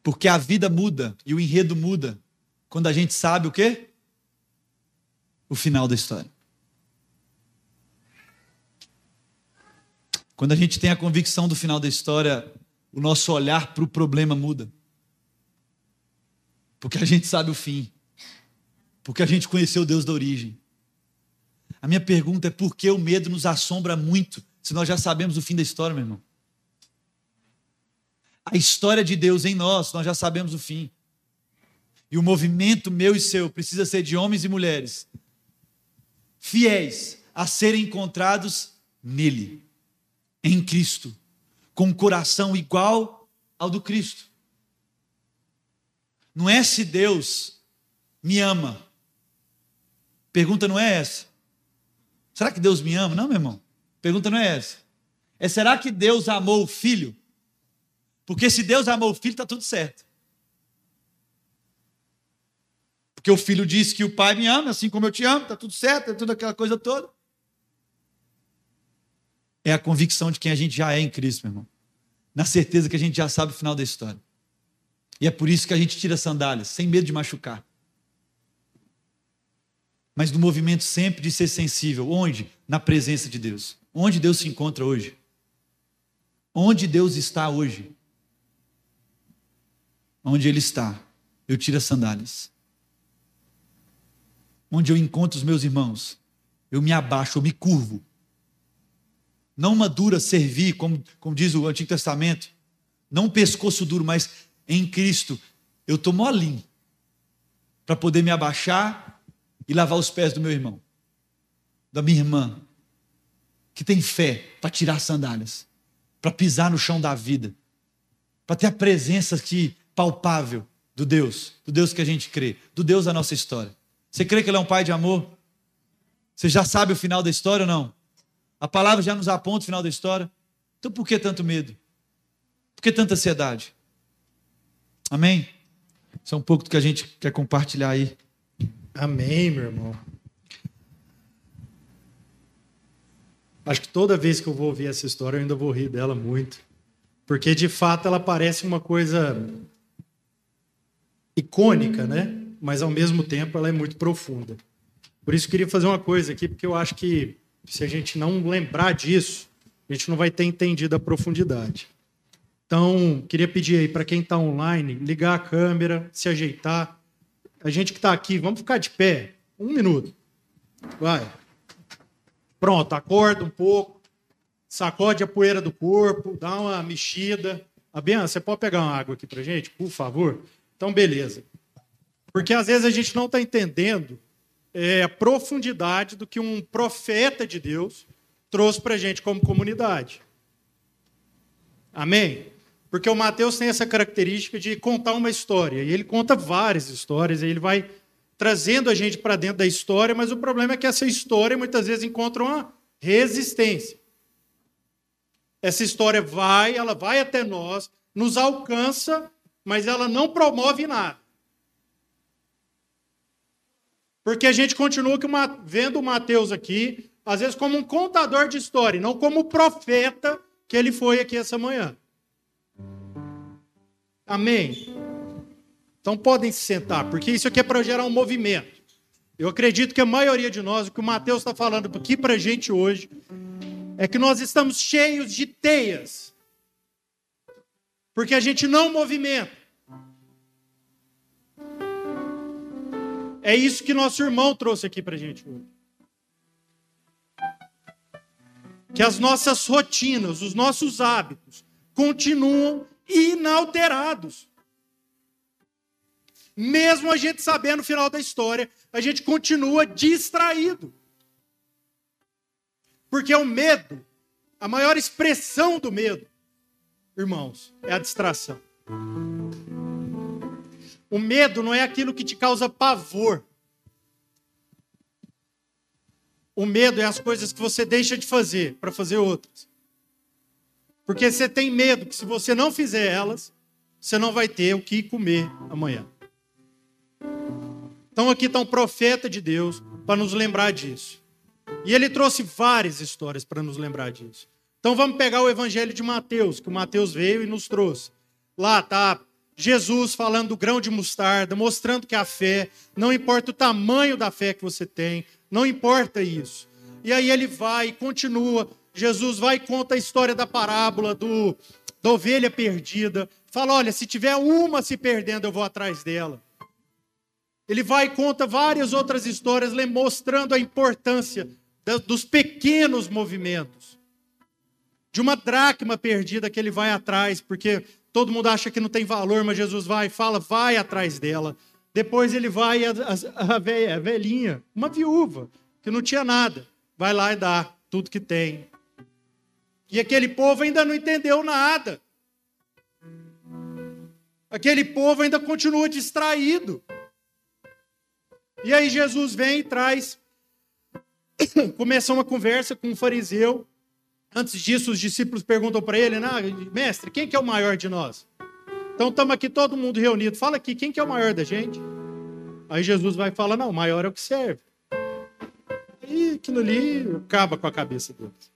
Porque a vida muda e o enredo muda quando a gente sabe o quê? O final da história. Quando a gente tem a convicção do final da história, o nosso olhar para o problema muda. Porque a gente sabe o fim. Porque a gente conheceu Deus da origem. A minha pergunta é por que o medo nos assombra muito se nós já sabemos o fim da história, meu irmão? A história de Deus em nós, nós já sabemos o fim. E o movimento meu e seu precisa ser de homens e mulheres fiéis a serem encontrados nele, em Cristo, com um coração igual ao do Cristo. Não é se Deus me ama. Pergunta não é essa. Será que Deus me ama? Não, meu irmão. Pergunta não é essa. É será que Deus amou o filho? Porque se Deus amou o filho, está tudo certo. Porque o filho diz que o pai me ama, assim como eu te amo, está tudo certo, é toda aquela coisa toda. É a convicção de quem a gente já é em Cristo, meu irmão. Na certeza que a gente já sabe o final da história. E é por isso que a gente tira sandálias, sem medo de machucar. Mas no movimento sempre de ser sensível. Onde? Na presença de Deus. Onde Deus se encontra hoje? Onde Deus está hoje? Onde Ele está, eu tiro as sandálias. Onde eu encontro os meus irmãos, eu me abaixo, eu me curvo. Não uma dura servir, como, como diz o Antigo Testamento. Não um pescoço duro, mas em Cristo, eu estou molinho para poder me abaixar e lavar os pés do meu irmão, da minha irmã, que tem fé para tirar sandálias, para pisar no chão da vida, para ter a presença aqui palpável do Deus, do Deus que a gente crê, do Deus da nossa história. Você crê que Ele é um Pai de amor? Você já sabe o final da história ou não? A palavra já nos aponta o final da história. Então por que tanto medo? Por que tanta ansiedade? Amém? Isso é um pouco do que a gente quer compartilhar aí. Amém, meu irmão. Acho que toda vez que eu vou ouvir essa história, eu ainda vou rir dela muito. Porque, de fato, ela parece uma coisa icônica, né? mas ao mesmo tempo ela é muito profunda. Por isso eu queria fazer uma coisa aqui, porque eu acho que se a gente não lembrar disso, a gente não vai ter entendido a profundidade. Então, queria pedir aí para quem está online, ligar a câmera, se ajeitar. A gente que está aqui, vamos ficar de pé. Um minuto. Vai. Pronto, acorda um pouco, sacode a poeira do corpo, dá uma mexida. A Bian, você pode pegar uma água aqui para gente, por favor? Então, beleza. Porque às vezes a gente não está entendendo é, a profundidade do que um profeta de Deus trouxe para a gente como comunidade. Amém? Porque o Mateus tem essa característica de contar uma história. E ele conta várias histórias, e ele vai trazendo a gente para dentro da história, mas o problema é que essa história muitas vezes encontra uma resistência. Essa história vai, ela vai até nós, nos alcança, mas ela não promove nada. Porque a gente continua vendo o Mateus aqui, às vezes como um contador de história, não como o profeta que ele foi aqui essa manhã. Amém? Então podem se sentar, porque isso aqui é para gerar um movimento. Eu acredito que a maioria de nós, o que o Mateus está falando aqui para a gente hoje, é que nós estamos cheios de teias, porque a gente não movimenta. É isso que nosso irmão trouxe aqui para gente hoje. Que as nossas rotinas, os nossos hábitos continuam inalterados. Mesmo a gente sabendo o final da história, a gente continua distraído. Porque o medo, a maior expressão do medo, irmãos, é a distração. O medo não é aquilo que te causa pavor. O medo é as coisas que você deixa de fazer para fazer outras. Porque você tem medo que se você não fizer elas, você não vai ter o que comer amanhã. Então aqui está um profeta de Deus para nos lembrar disso. E ele trouxe várias histórias para nos lembrar disso. Então vamos pegar o evangelho de Mateus, que o Mateus veio e nos trouxe. Lá está Jesus falando do grão de mostarda, mostrando que a fé, não importa o tamanho da fé que você tem, não importa isso. E aí ele vai e continua Jesus vai e conta a história da parábola do, da ovelha perdida. Fala: olha, se tiver uma se perdendo, eu vou atrás dela. Ele vai e conta várias outras histórias, mostrando a importância dos pequenos movimentos. De uma dracma perdida que ele vai atrás, porque todo mundo acha que não tem valor, mas Jesus vai e fala: vai atrás dela. Depois ele vai, a, a, a velhinha, uma viúva, que não tinha nada, vai lá e dá tudo que tem. E aquele povo ainda não entendeu nada. Aquele povo ainda continua distraído. E aí Jesus vem e traz, começa uma conversa com um fariseu. Antes disso, os discípulos perguntam para ele, né, mestre, quem que é o maior de nós? Então estamos aqui todo mundo reunido. Fala aqui, quem que é o maior da gente? Aí Jesus vai falar, não, o maior é o que serve. E aquilo ali acaba com a cabeça deles.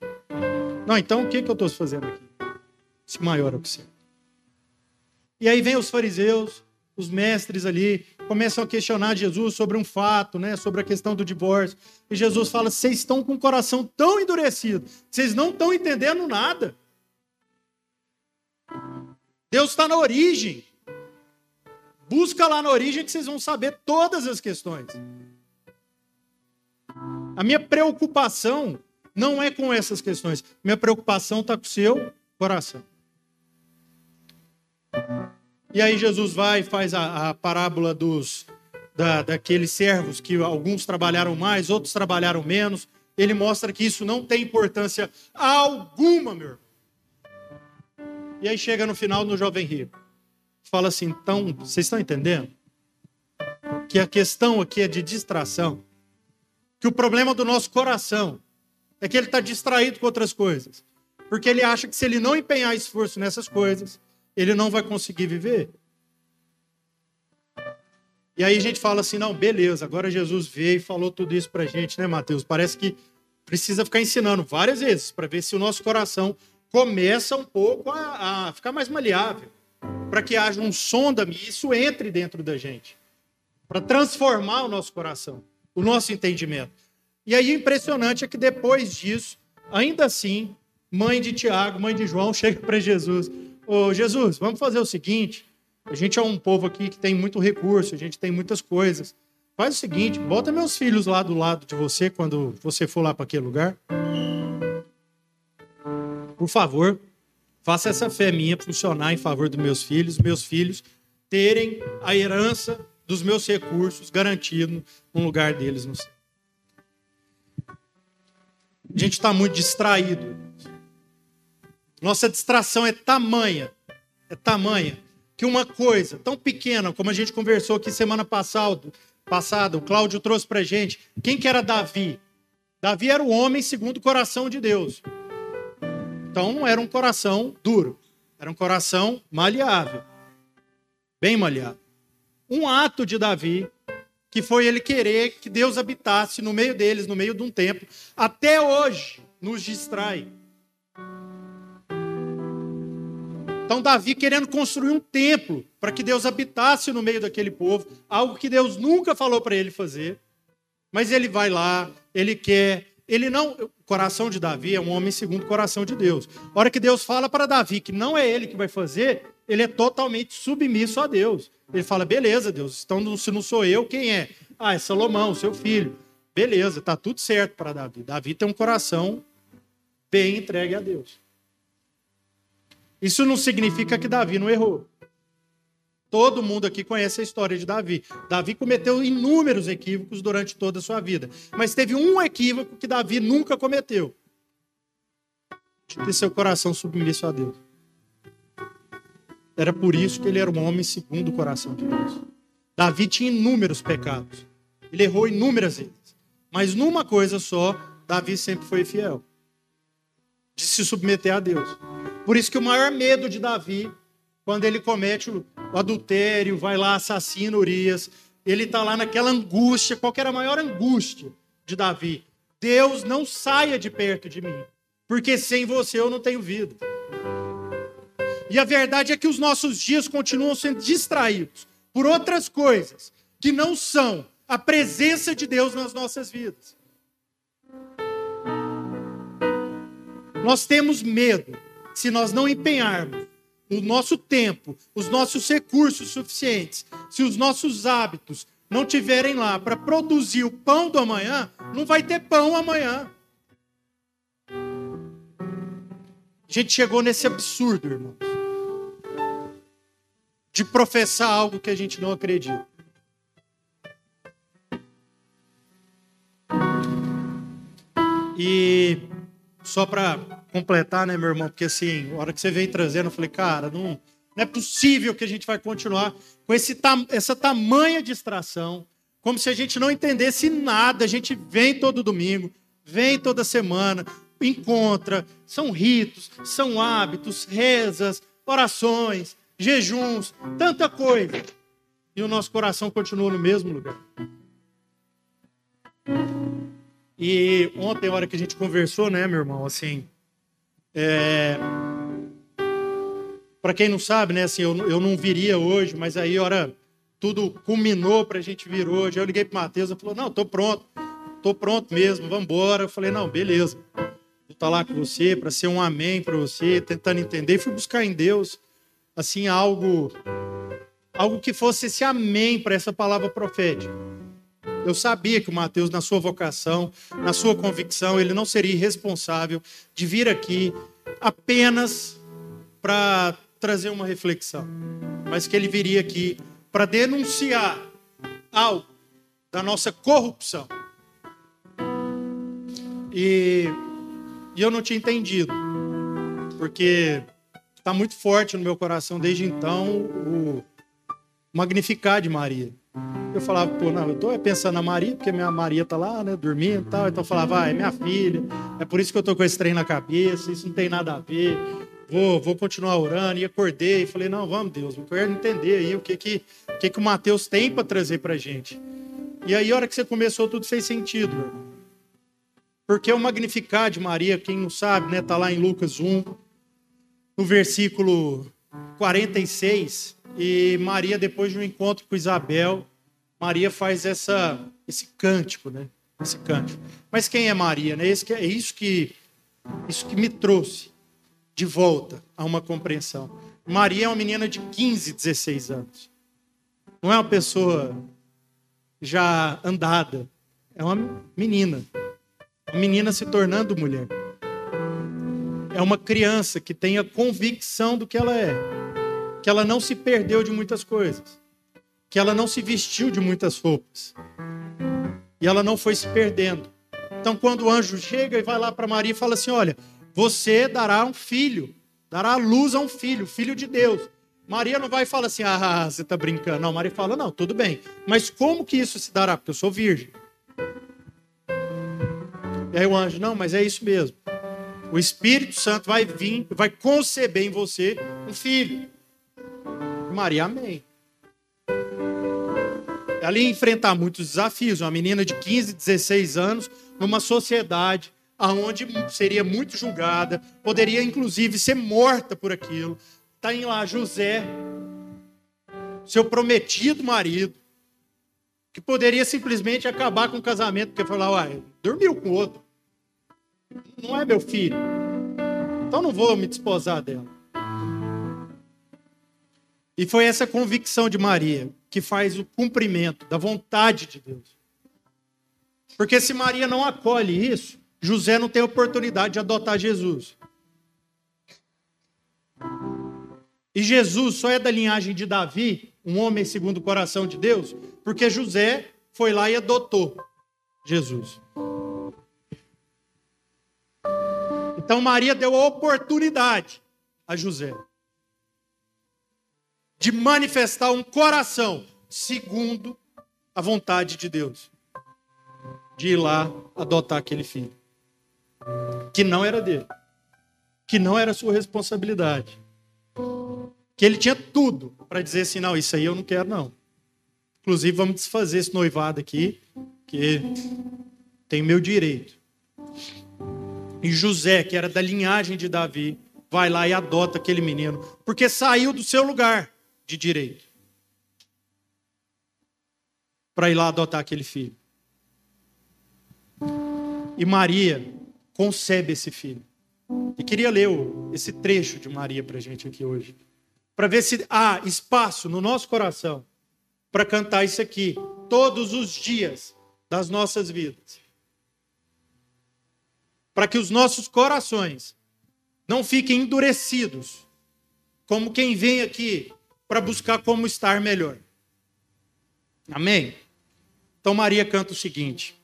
Não, então o que, que eu estou fazendo aqui? Se maior é o que você. E aí vem os fariseus, os mestres ali, começam a questionar Jesus sobre um fato, né, sobre a questão do divórcio. E Jesus fala: vocês estão com o coração tão endurecido, vocês não estão entendendo nada. Deus está na origem. Busca lá na origem que vocês vão saber todas as questões. A minha preocupação não é com essas questões. Minha preocupação está com o seu coração. E aí Jesus vai e faz a, a parábola dos da, daqueles servos que alguns trabalharam mais, outros trabalharam menos. Ele mostra que isso não tem importância alguma, meu irmão. E aí chega no final no jovem rico. Fala assim: então, vocês estão entendendo? Que a questão aqui é de distração. Que o problema do nosso coração é que ele está distraído com outras coisas. Porque ele acha que se ele não empenhar esforço nessas coisas, ele não vai conseguir viver. E aí a gente fala assim: não, beleza, agora Jesus veio e falou tudo isso para a gente, né, Mateus? Parece que precisa ficar ensinando várias vezes para ver se o nosso coração começa um pouco a, a ficar mais maleável, para que haja um sonda-me isso entre dentro da gente. para transformar o nosso coração, o nosso entendimento. E aí, impressionante é que depois disso, ainda assim, mãe de Tiago, mãe de João, chega para Jesus: Ô Jesus, vamos fazer o seguinte: a gente é um povo aqui que tem muito recurso, a gente tem muitas coisas. Faz o seguinte, bota meus filhos lá do lado de você quando você for lá para aquele lugar. Por favor, faça essa fé minha funcionar em favor dos meus filhos, meus filhos terem a herança dos meus recursos garantido um lugar deles no céu. A gente está muito distraído. Nossa distração é tamanha, é tamanha, que uma coisa tão pequena, como a gente conversou aqui semana passada, passada, o Cláudio trouxe para gente. Quem que era Davi? Davi era o homem segundo o coração de Deus. Então era um coração duro, era um coração maleável, bem maleável. Um ato de Davi, que foi ele querer que Deus habitasse no meio deles, no meio de um templo, até hoje nos distrai. Então, Davi querendo construir um templo para que Deus habitasse no meio daquele povo, algo que Deus nunca falou para ele fazer. Mas ele vai lá, ele quer, ele não. O coração de Davi é um homem segundo o coração de Deus. A hora que Deus fala para Davi que não é ele que vai fazer, ele é totalmente submisso a Deus. Ele fala: beleza, Deus, então se não sou eu, quem é? Ah, é Salomão, seu filho. Beleza, tá tudo certo para Davi. Davi tem um coração bem entregue a Deus. Isso não significa que Davi não errou. Todo mundo aqui conhece a história de Davi. Davi cometeu inúmeros equívocos durante toda a sua vida. Mas teve um equívoco que Davi nunca cometeu: de ter seu coração submisso a Deus. Era por isso que ele era um homem segundo o coração de Deus. Davi tinha inúmeros pecados. Ele errou inúmeras vezes. Mas numa coisa só, Davi sempre foi fiel: de se submeter a Deus. Por isso que o maior medo de Davi, quando ele comete o adultério, vai lá, assassina Urias, ele está lá naquela angústia, qual era a maior angústia de Davi? Deus não saia de perto de mim, porque sem você eu não tenho vida. E a verdade é que os nossos dias continuam sendo distraídos por outras coisas que não são a presença de Deus nas nossas vidas. Nós temos medo se nós não empenharmos o nosso tempo, os nossos recursos suficientes, se os nossos hábitos não tiverem lá para produzir o pão do amanhã, não vai ter pão amanhã. A gente chegou nesse absurdo, irmãos, de professar algo que a gente não acredita. E só para completar, né, meu irmão? Porque assim, a hora que você veio trazendo, eu falei, cara, não, não é possível que a gente vai continuar com esse, essa tamanha distração, como se a gente não entendesse nada. A gente vem todo domingo, vem toda semana, encontra, são ritos, são hábitos, rezas, orações, jejuns, tanta coisa. E o nosso coração continua no mesmo lugar. E ontem, a hora que a gente conversou, né, meu irmão, assim, é... para quem não sabe, né, assim, eu, eu não viria hoje, mas aí, hora tudo culminou para a gente vir hoje. Eu liguei para o Matheus, ele falou, não, tô pronto, tô pronto mesmo, vamos embora. Eu falei, não, beleza, vou estar tá lá com você para ser um amém para você, tentando entender. E fui buscar em Deus, assim, algo, algo que fosse esse amém para essa palavra profética. Eu sabia que o Mateus, na sua vocação, na sua convicção, ele não seria irresponsável de vir aqui apenas para trazer uma reflexão, mas que ele viria aqui para denunciar algo da nossa corrupção. E, e eu não tinha entendido, porque está muito forte no meu coração desde então o magnificar de Maria. Eu falava, pô, não, eu tô pensando na Maria, porque minha Maria tá lá, né, dormindo e tal. Então eu falava, ah, é minha filha, é por isso que eu tô com esse trem na cabeça, isso não tem nada a ver. Vou, vou continuar orando. E acordei e falei, não, vamos, Deus, eu quero entender aí o que que, o, que que o Mateus tem para trazer pra gente. E aí, a hora que você começou, tudo fez sentido, Porque o magnificar de Maria, quem não sabe, né, tá lá em Lucas 1, no versículo 46, e Maria, depois de um encontro com Isabel, Maria faz essa, esse cântico, né? Esse cântico. Mas quem é Maria? Né? Esse que, é isso que, isso que me trouxe de volta a uma compreensão. Maria é uma menina de 15, 16 anos. Não é uma pessoa já andada. É uma menina. Uma menina se tornando mulher. É uma criança que tem a convicção do que ela é. Que ela não se perdeu de muitas coisas. Que ela não se vestiu de muitas roupas. E ela não foi se perdendo. Então, quando o anjo chega e vai lá para Maria e fala assim: Olha, você dará um filho, dará luz a um filho, filho de Deus. Maria não vai falar assim, ah, você está brincando. Não, Maria fala, não, tudo bem. Mas como que isso se dará? Porque eu sou virgem. E aí o anjo, não, mas é isso mesmo. O Espírito Santo vai vir, vai conceber em você um filho. Maria, amém. Ela ia enfrentar muitos desafios. Uma menina de 15, 16 anos, numa sociedade onde seria muito julgada, poderia inclusive ser morta por aquilo. Está em lá José, seu prometido marido, que poderia simplesmente acabar com o casamento, porque falar, uai, dormiu com outro. Não é meu filho. Então não vou me desposar dela. E foi essa convicção de Maria que faz o cumprimento da vontade de Deus. Porque se Maria não acolhe isso, José não tem oportunidade de adotar Jesus. E Jesus só é da linhagem de Davi, um homem segundo o coração de Deus, porque José foi lá e adotou Jesus. Então Maria deu a oportunidade a José de manifestar um coração segundo a vontade de Deus, de ir lá adotar aquele filho, que não era dele, que não era sua responsabilidade que ele tinha tudo para dizer assim: não, isso aí eu não quero, não. Inclusive, vamos desfazer esse noivado aqui, que tem meu direito. E José, que era da linhagem de Davi, vai lá e adota aquele menino, porque saiu do seu lugar de direito para ir lá adotar aquele filho. E Maria concebe esse filho. E queria ler esse trecho de Maria para gente aqui hoje para ver se há espaço no nosso coração para cantar isso aqui todos os dias das nossas vidas. Para que os nossos corações não fiquem endurecidos, como quem vem aqui para buscar como estar melhor. Amém? Então Maria canta o seguinte: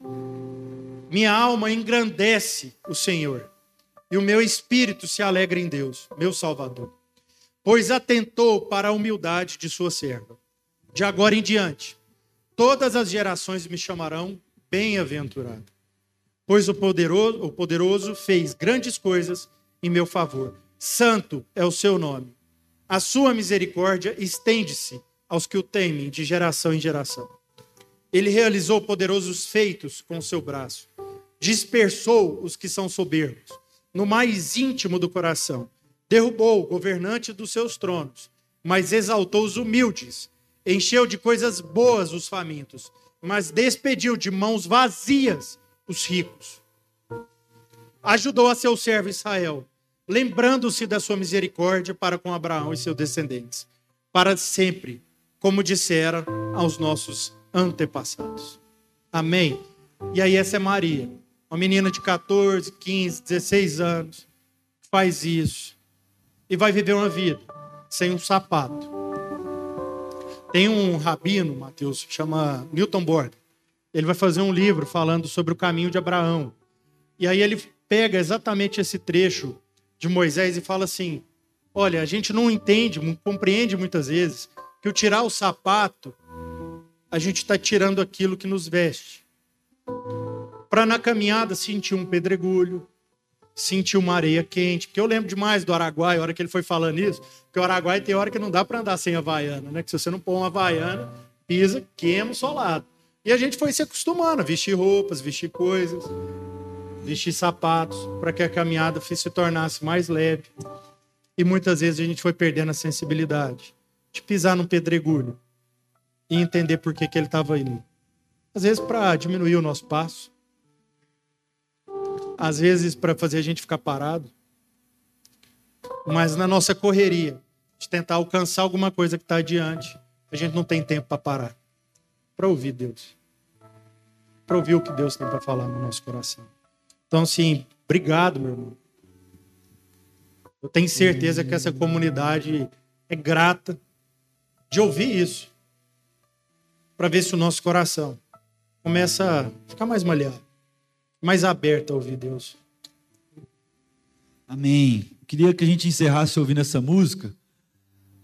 Minha alma engrandece o Senhor, e o meu espírito se alegra em Deus, meu Salvador pois atentou para a humildade de sua serva. De agora em diante, todas as gerações me chamarão bem-aventurado, pois o poderoso, o poderoso fez grandes coisas em meu favor. Santo é o seu nome. A sua misericórdia estende-se aos que o temem de geração em geração. Ele realizou poderosos feitos com seu braço. Dispersou os que são soberbos no mais íntimo do coração Derrubou o governante dos seus tronos, mas exaltou os humildes. Encheu de coisas boas os famintos, mas despediu de mãos vazias os ricos. Ajudou a seu servo Israel, lembrando-se da sua misericórdia para com Abraão e seus descendentes, para sempre, como dissera aos nossos antepassados. Amém. E aí, essa é Maria, uma menina de 14, 15, 16 anos, faz isso e vai viver uma vida sem um sapato. Tem um rabino, Mateus, chama Newton Borg. Ele vai fazer um livro falando sobre o caminho de Abraão. E aí ele pega exatamente esse trecho de Moisés e fala assim: Olha, a gente não entende, não compreende muitas vezes que o tirar o sapato, a gente está tirando aquilo que nos veste. Para na caminhada sentir um pedregulho, sentir uma areia quente. Porque eu lembro demais do Araguai, a hora que ele foi falando isso, porque o Araguai tem hora que não dá para andar sem havaiana, né? Que se você não pôr uma havaiana, pisa, queima o solado. E a gente foi se acostumando a vestir roupas, vestir coisas, vestir sapatos, para que a caminhada se tornasse mais leve. E muitas vezes a gente foi perdendo a sensibilidade de pisar num pedregulho, e entender por que, que ele estava indo. Às vezes para diminuir o nosso passo, às vezes para fazer a gente ficar parado, mas na nossa correria de tentar alcançar alguma coisa que está adiante, a gente não tem tempo para parar, para ouvir Deus, para ouvir o que Deus tem para falar no nosso coração. Então, assim, obrigado, meu irmão. Eu tenho certeza que essa comunidade é grata de ouvir isso, para ver se o nosso coração começa a ficar mais malhado, mais aberto a ouvir Deus. Amém. Queria que a gente encerrasse ouvindo essa música,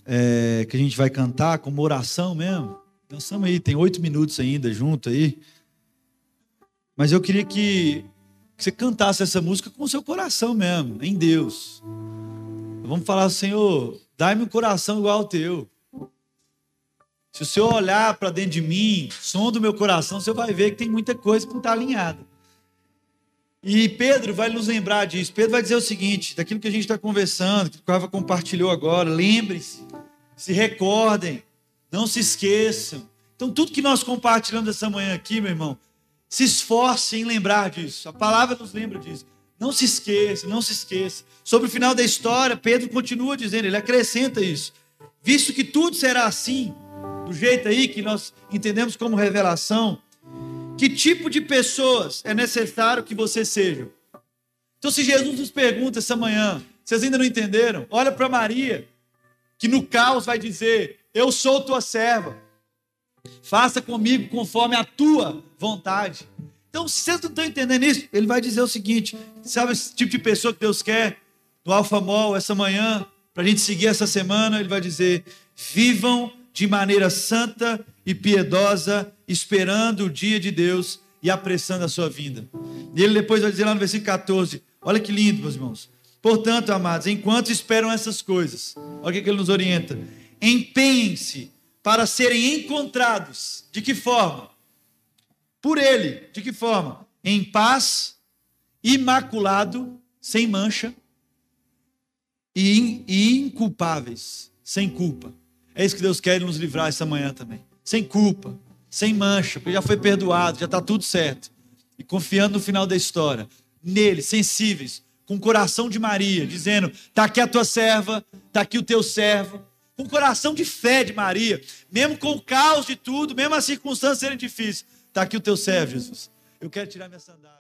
é, que a gente vai cantar como oração mesmo. Dançamos aí, tem oito minutos ainda junto aí. Mas eu queria que, que você cantasse essa música com o seu coração mesmo, em Deus. Vamos falar, Senhor, dai-me um coração igual ao teu. Se o Senhor olhar para dentro de mim, som do meu coração, você vai ver que tem muita coisa que não está alinhada. E Pedro vai nos lembrar disso. Pedro vai dizer o seguinte: daquilo que a gente está conversando, que o Cava compartilhou agora, lembre-se, se recordem, não se esqueçam. Então, tudo que nós compartilhamos essa manhã aqui, meu irmão, se esforce em lembrar disso. A palavra nos lembra disso. Não se esqueça, não se esqueça. Sobre o final da história, Pedro continua dizendo, ele acrescenta isso. Visto que tudo será assim, do jeito aí que nós entendemos como revelação, que tipo de pessoas é necessário que você seja? Então, se Jesus nos pergunta essa manhã, vocês ainda não entenderam? Olha para Maria, que no caos vai dizer: Eu sou tua serva, faça comigo conforme a tua vontade. Então, se vocês não estão entendendo isso, ele vai dizer o seguinte: sabe esse tipo de pessoa que Deus quer no Alfa Mall essa manhã, para a gente seguir essa semana? Ele vai dizer: vivam de maneira santa e piedosa, esperando o dia de Deus e apressando a sua vinda. E ele depois vai dizer lá no versículo 14: olha que lindo, meus irmãos. Portanto, amados, enquanto esperam essas coisas, olha o que ele nos orienta: empenhem-se para serem encontrados. De que forma? Por ele. De que forma? Em paz, imaculado, sem mancha e inculpáveis, sem culpa. É isso que Deus quer nos livrar essa manhã também. Sem culpa, sem mancha, porque já foi perdoado, já está tudo certo. E confiando no final da história. Nele, sensíveis, com o coração de Maria, dizendo: está aqui a tua serva, está aqui o teu servo. Com o coração de fé de Maria, mesmo com o caos de tudo, mesmo as circunstâncias serem difíceis, está aqui o teu servo, Jesus. Eu quero tirar minha sandália.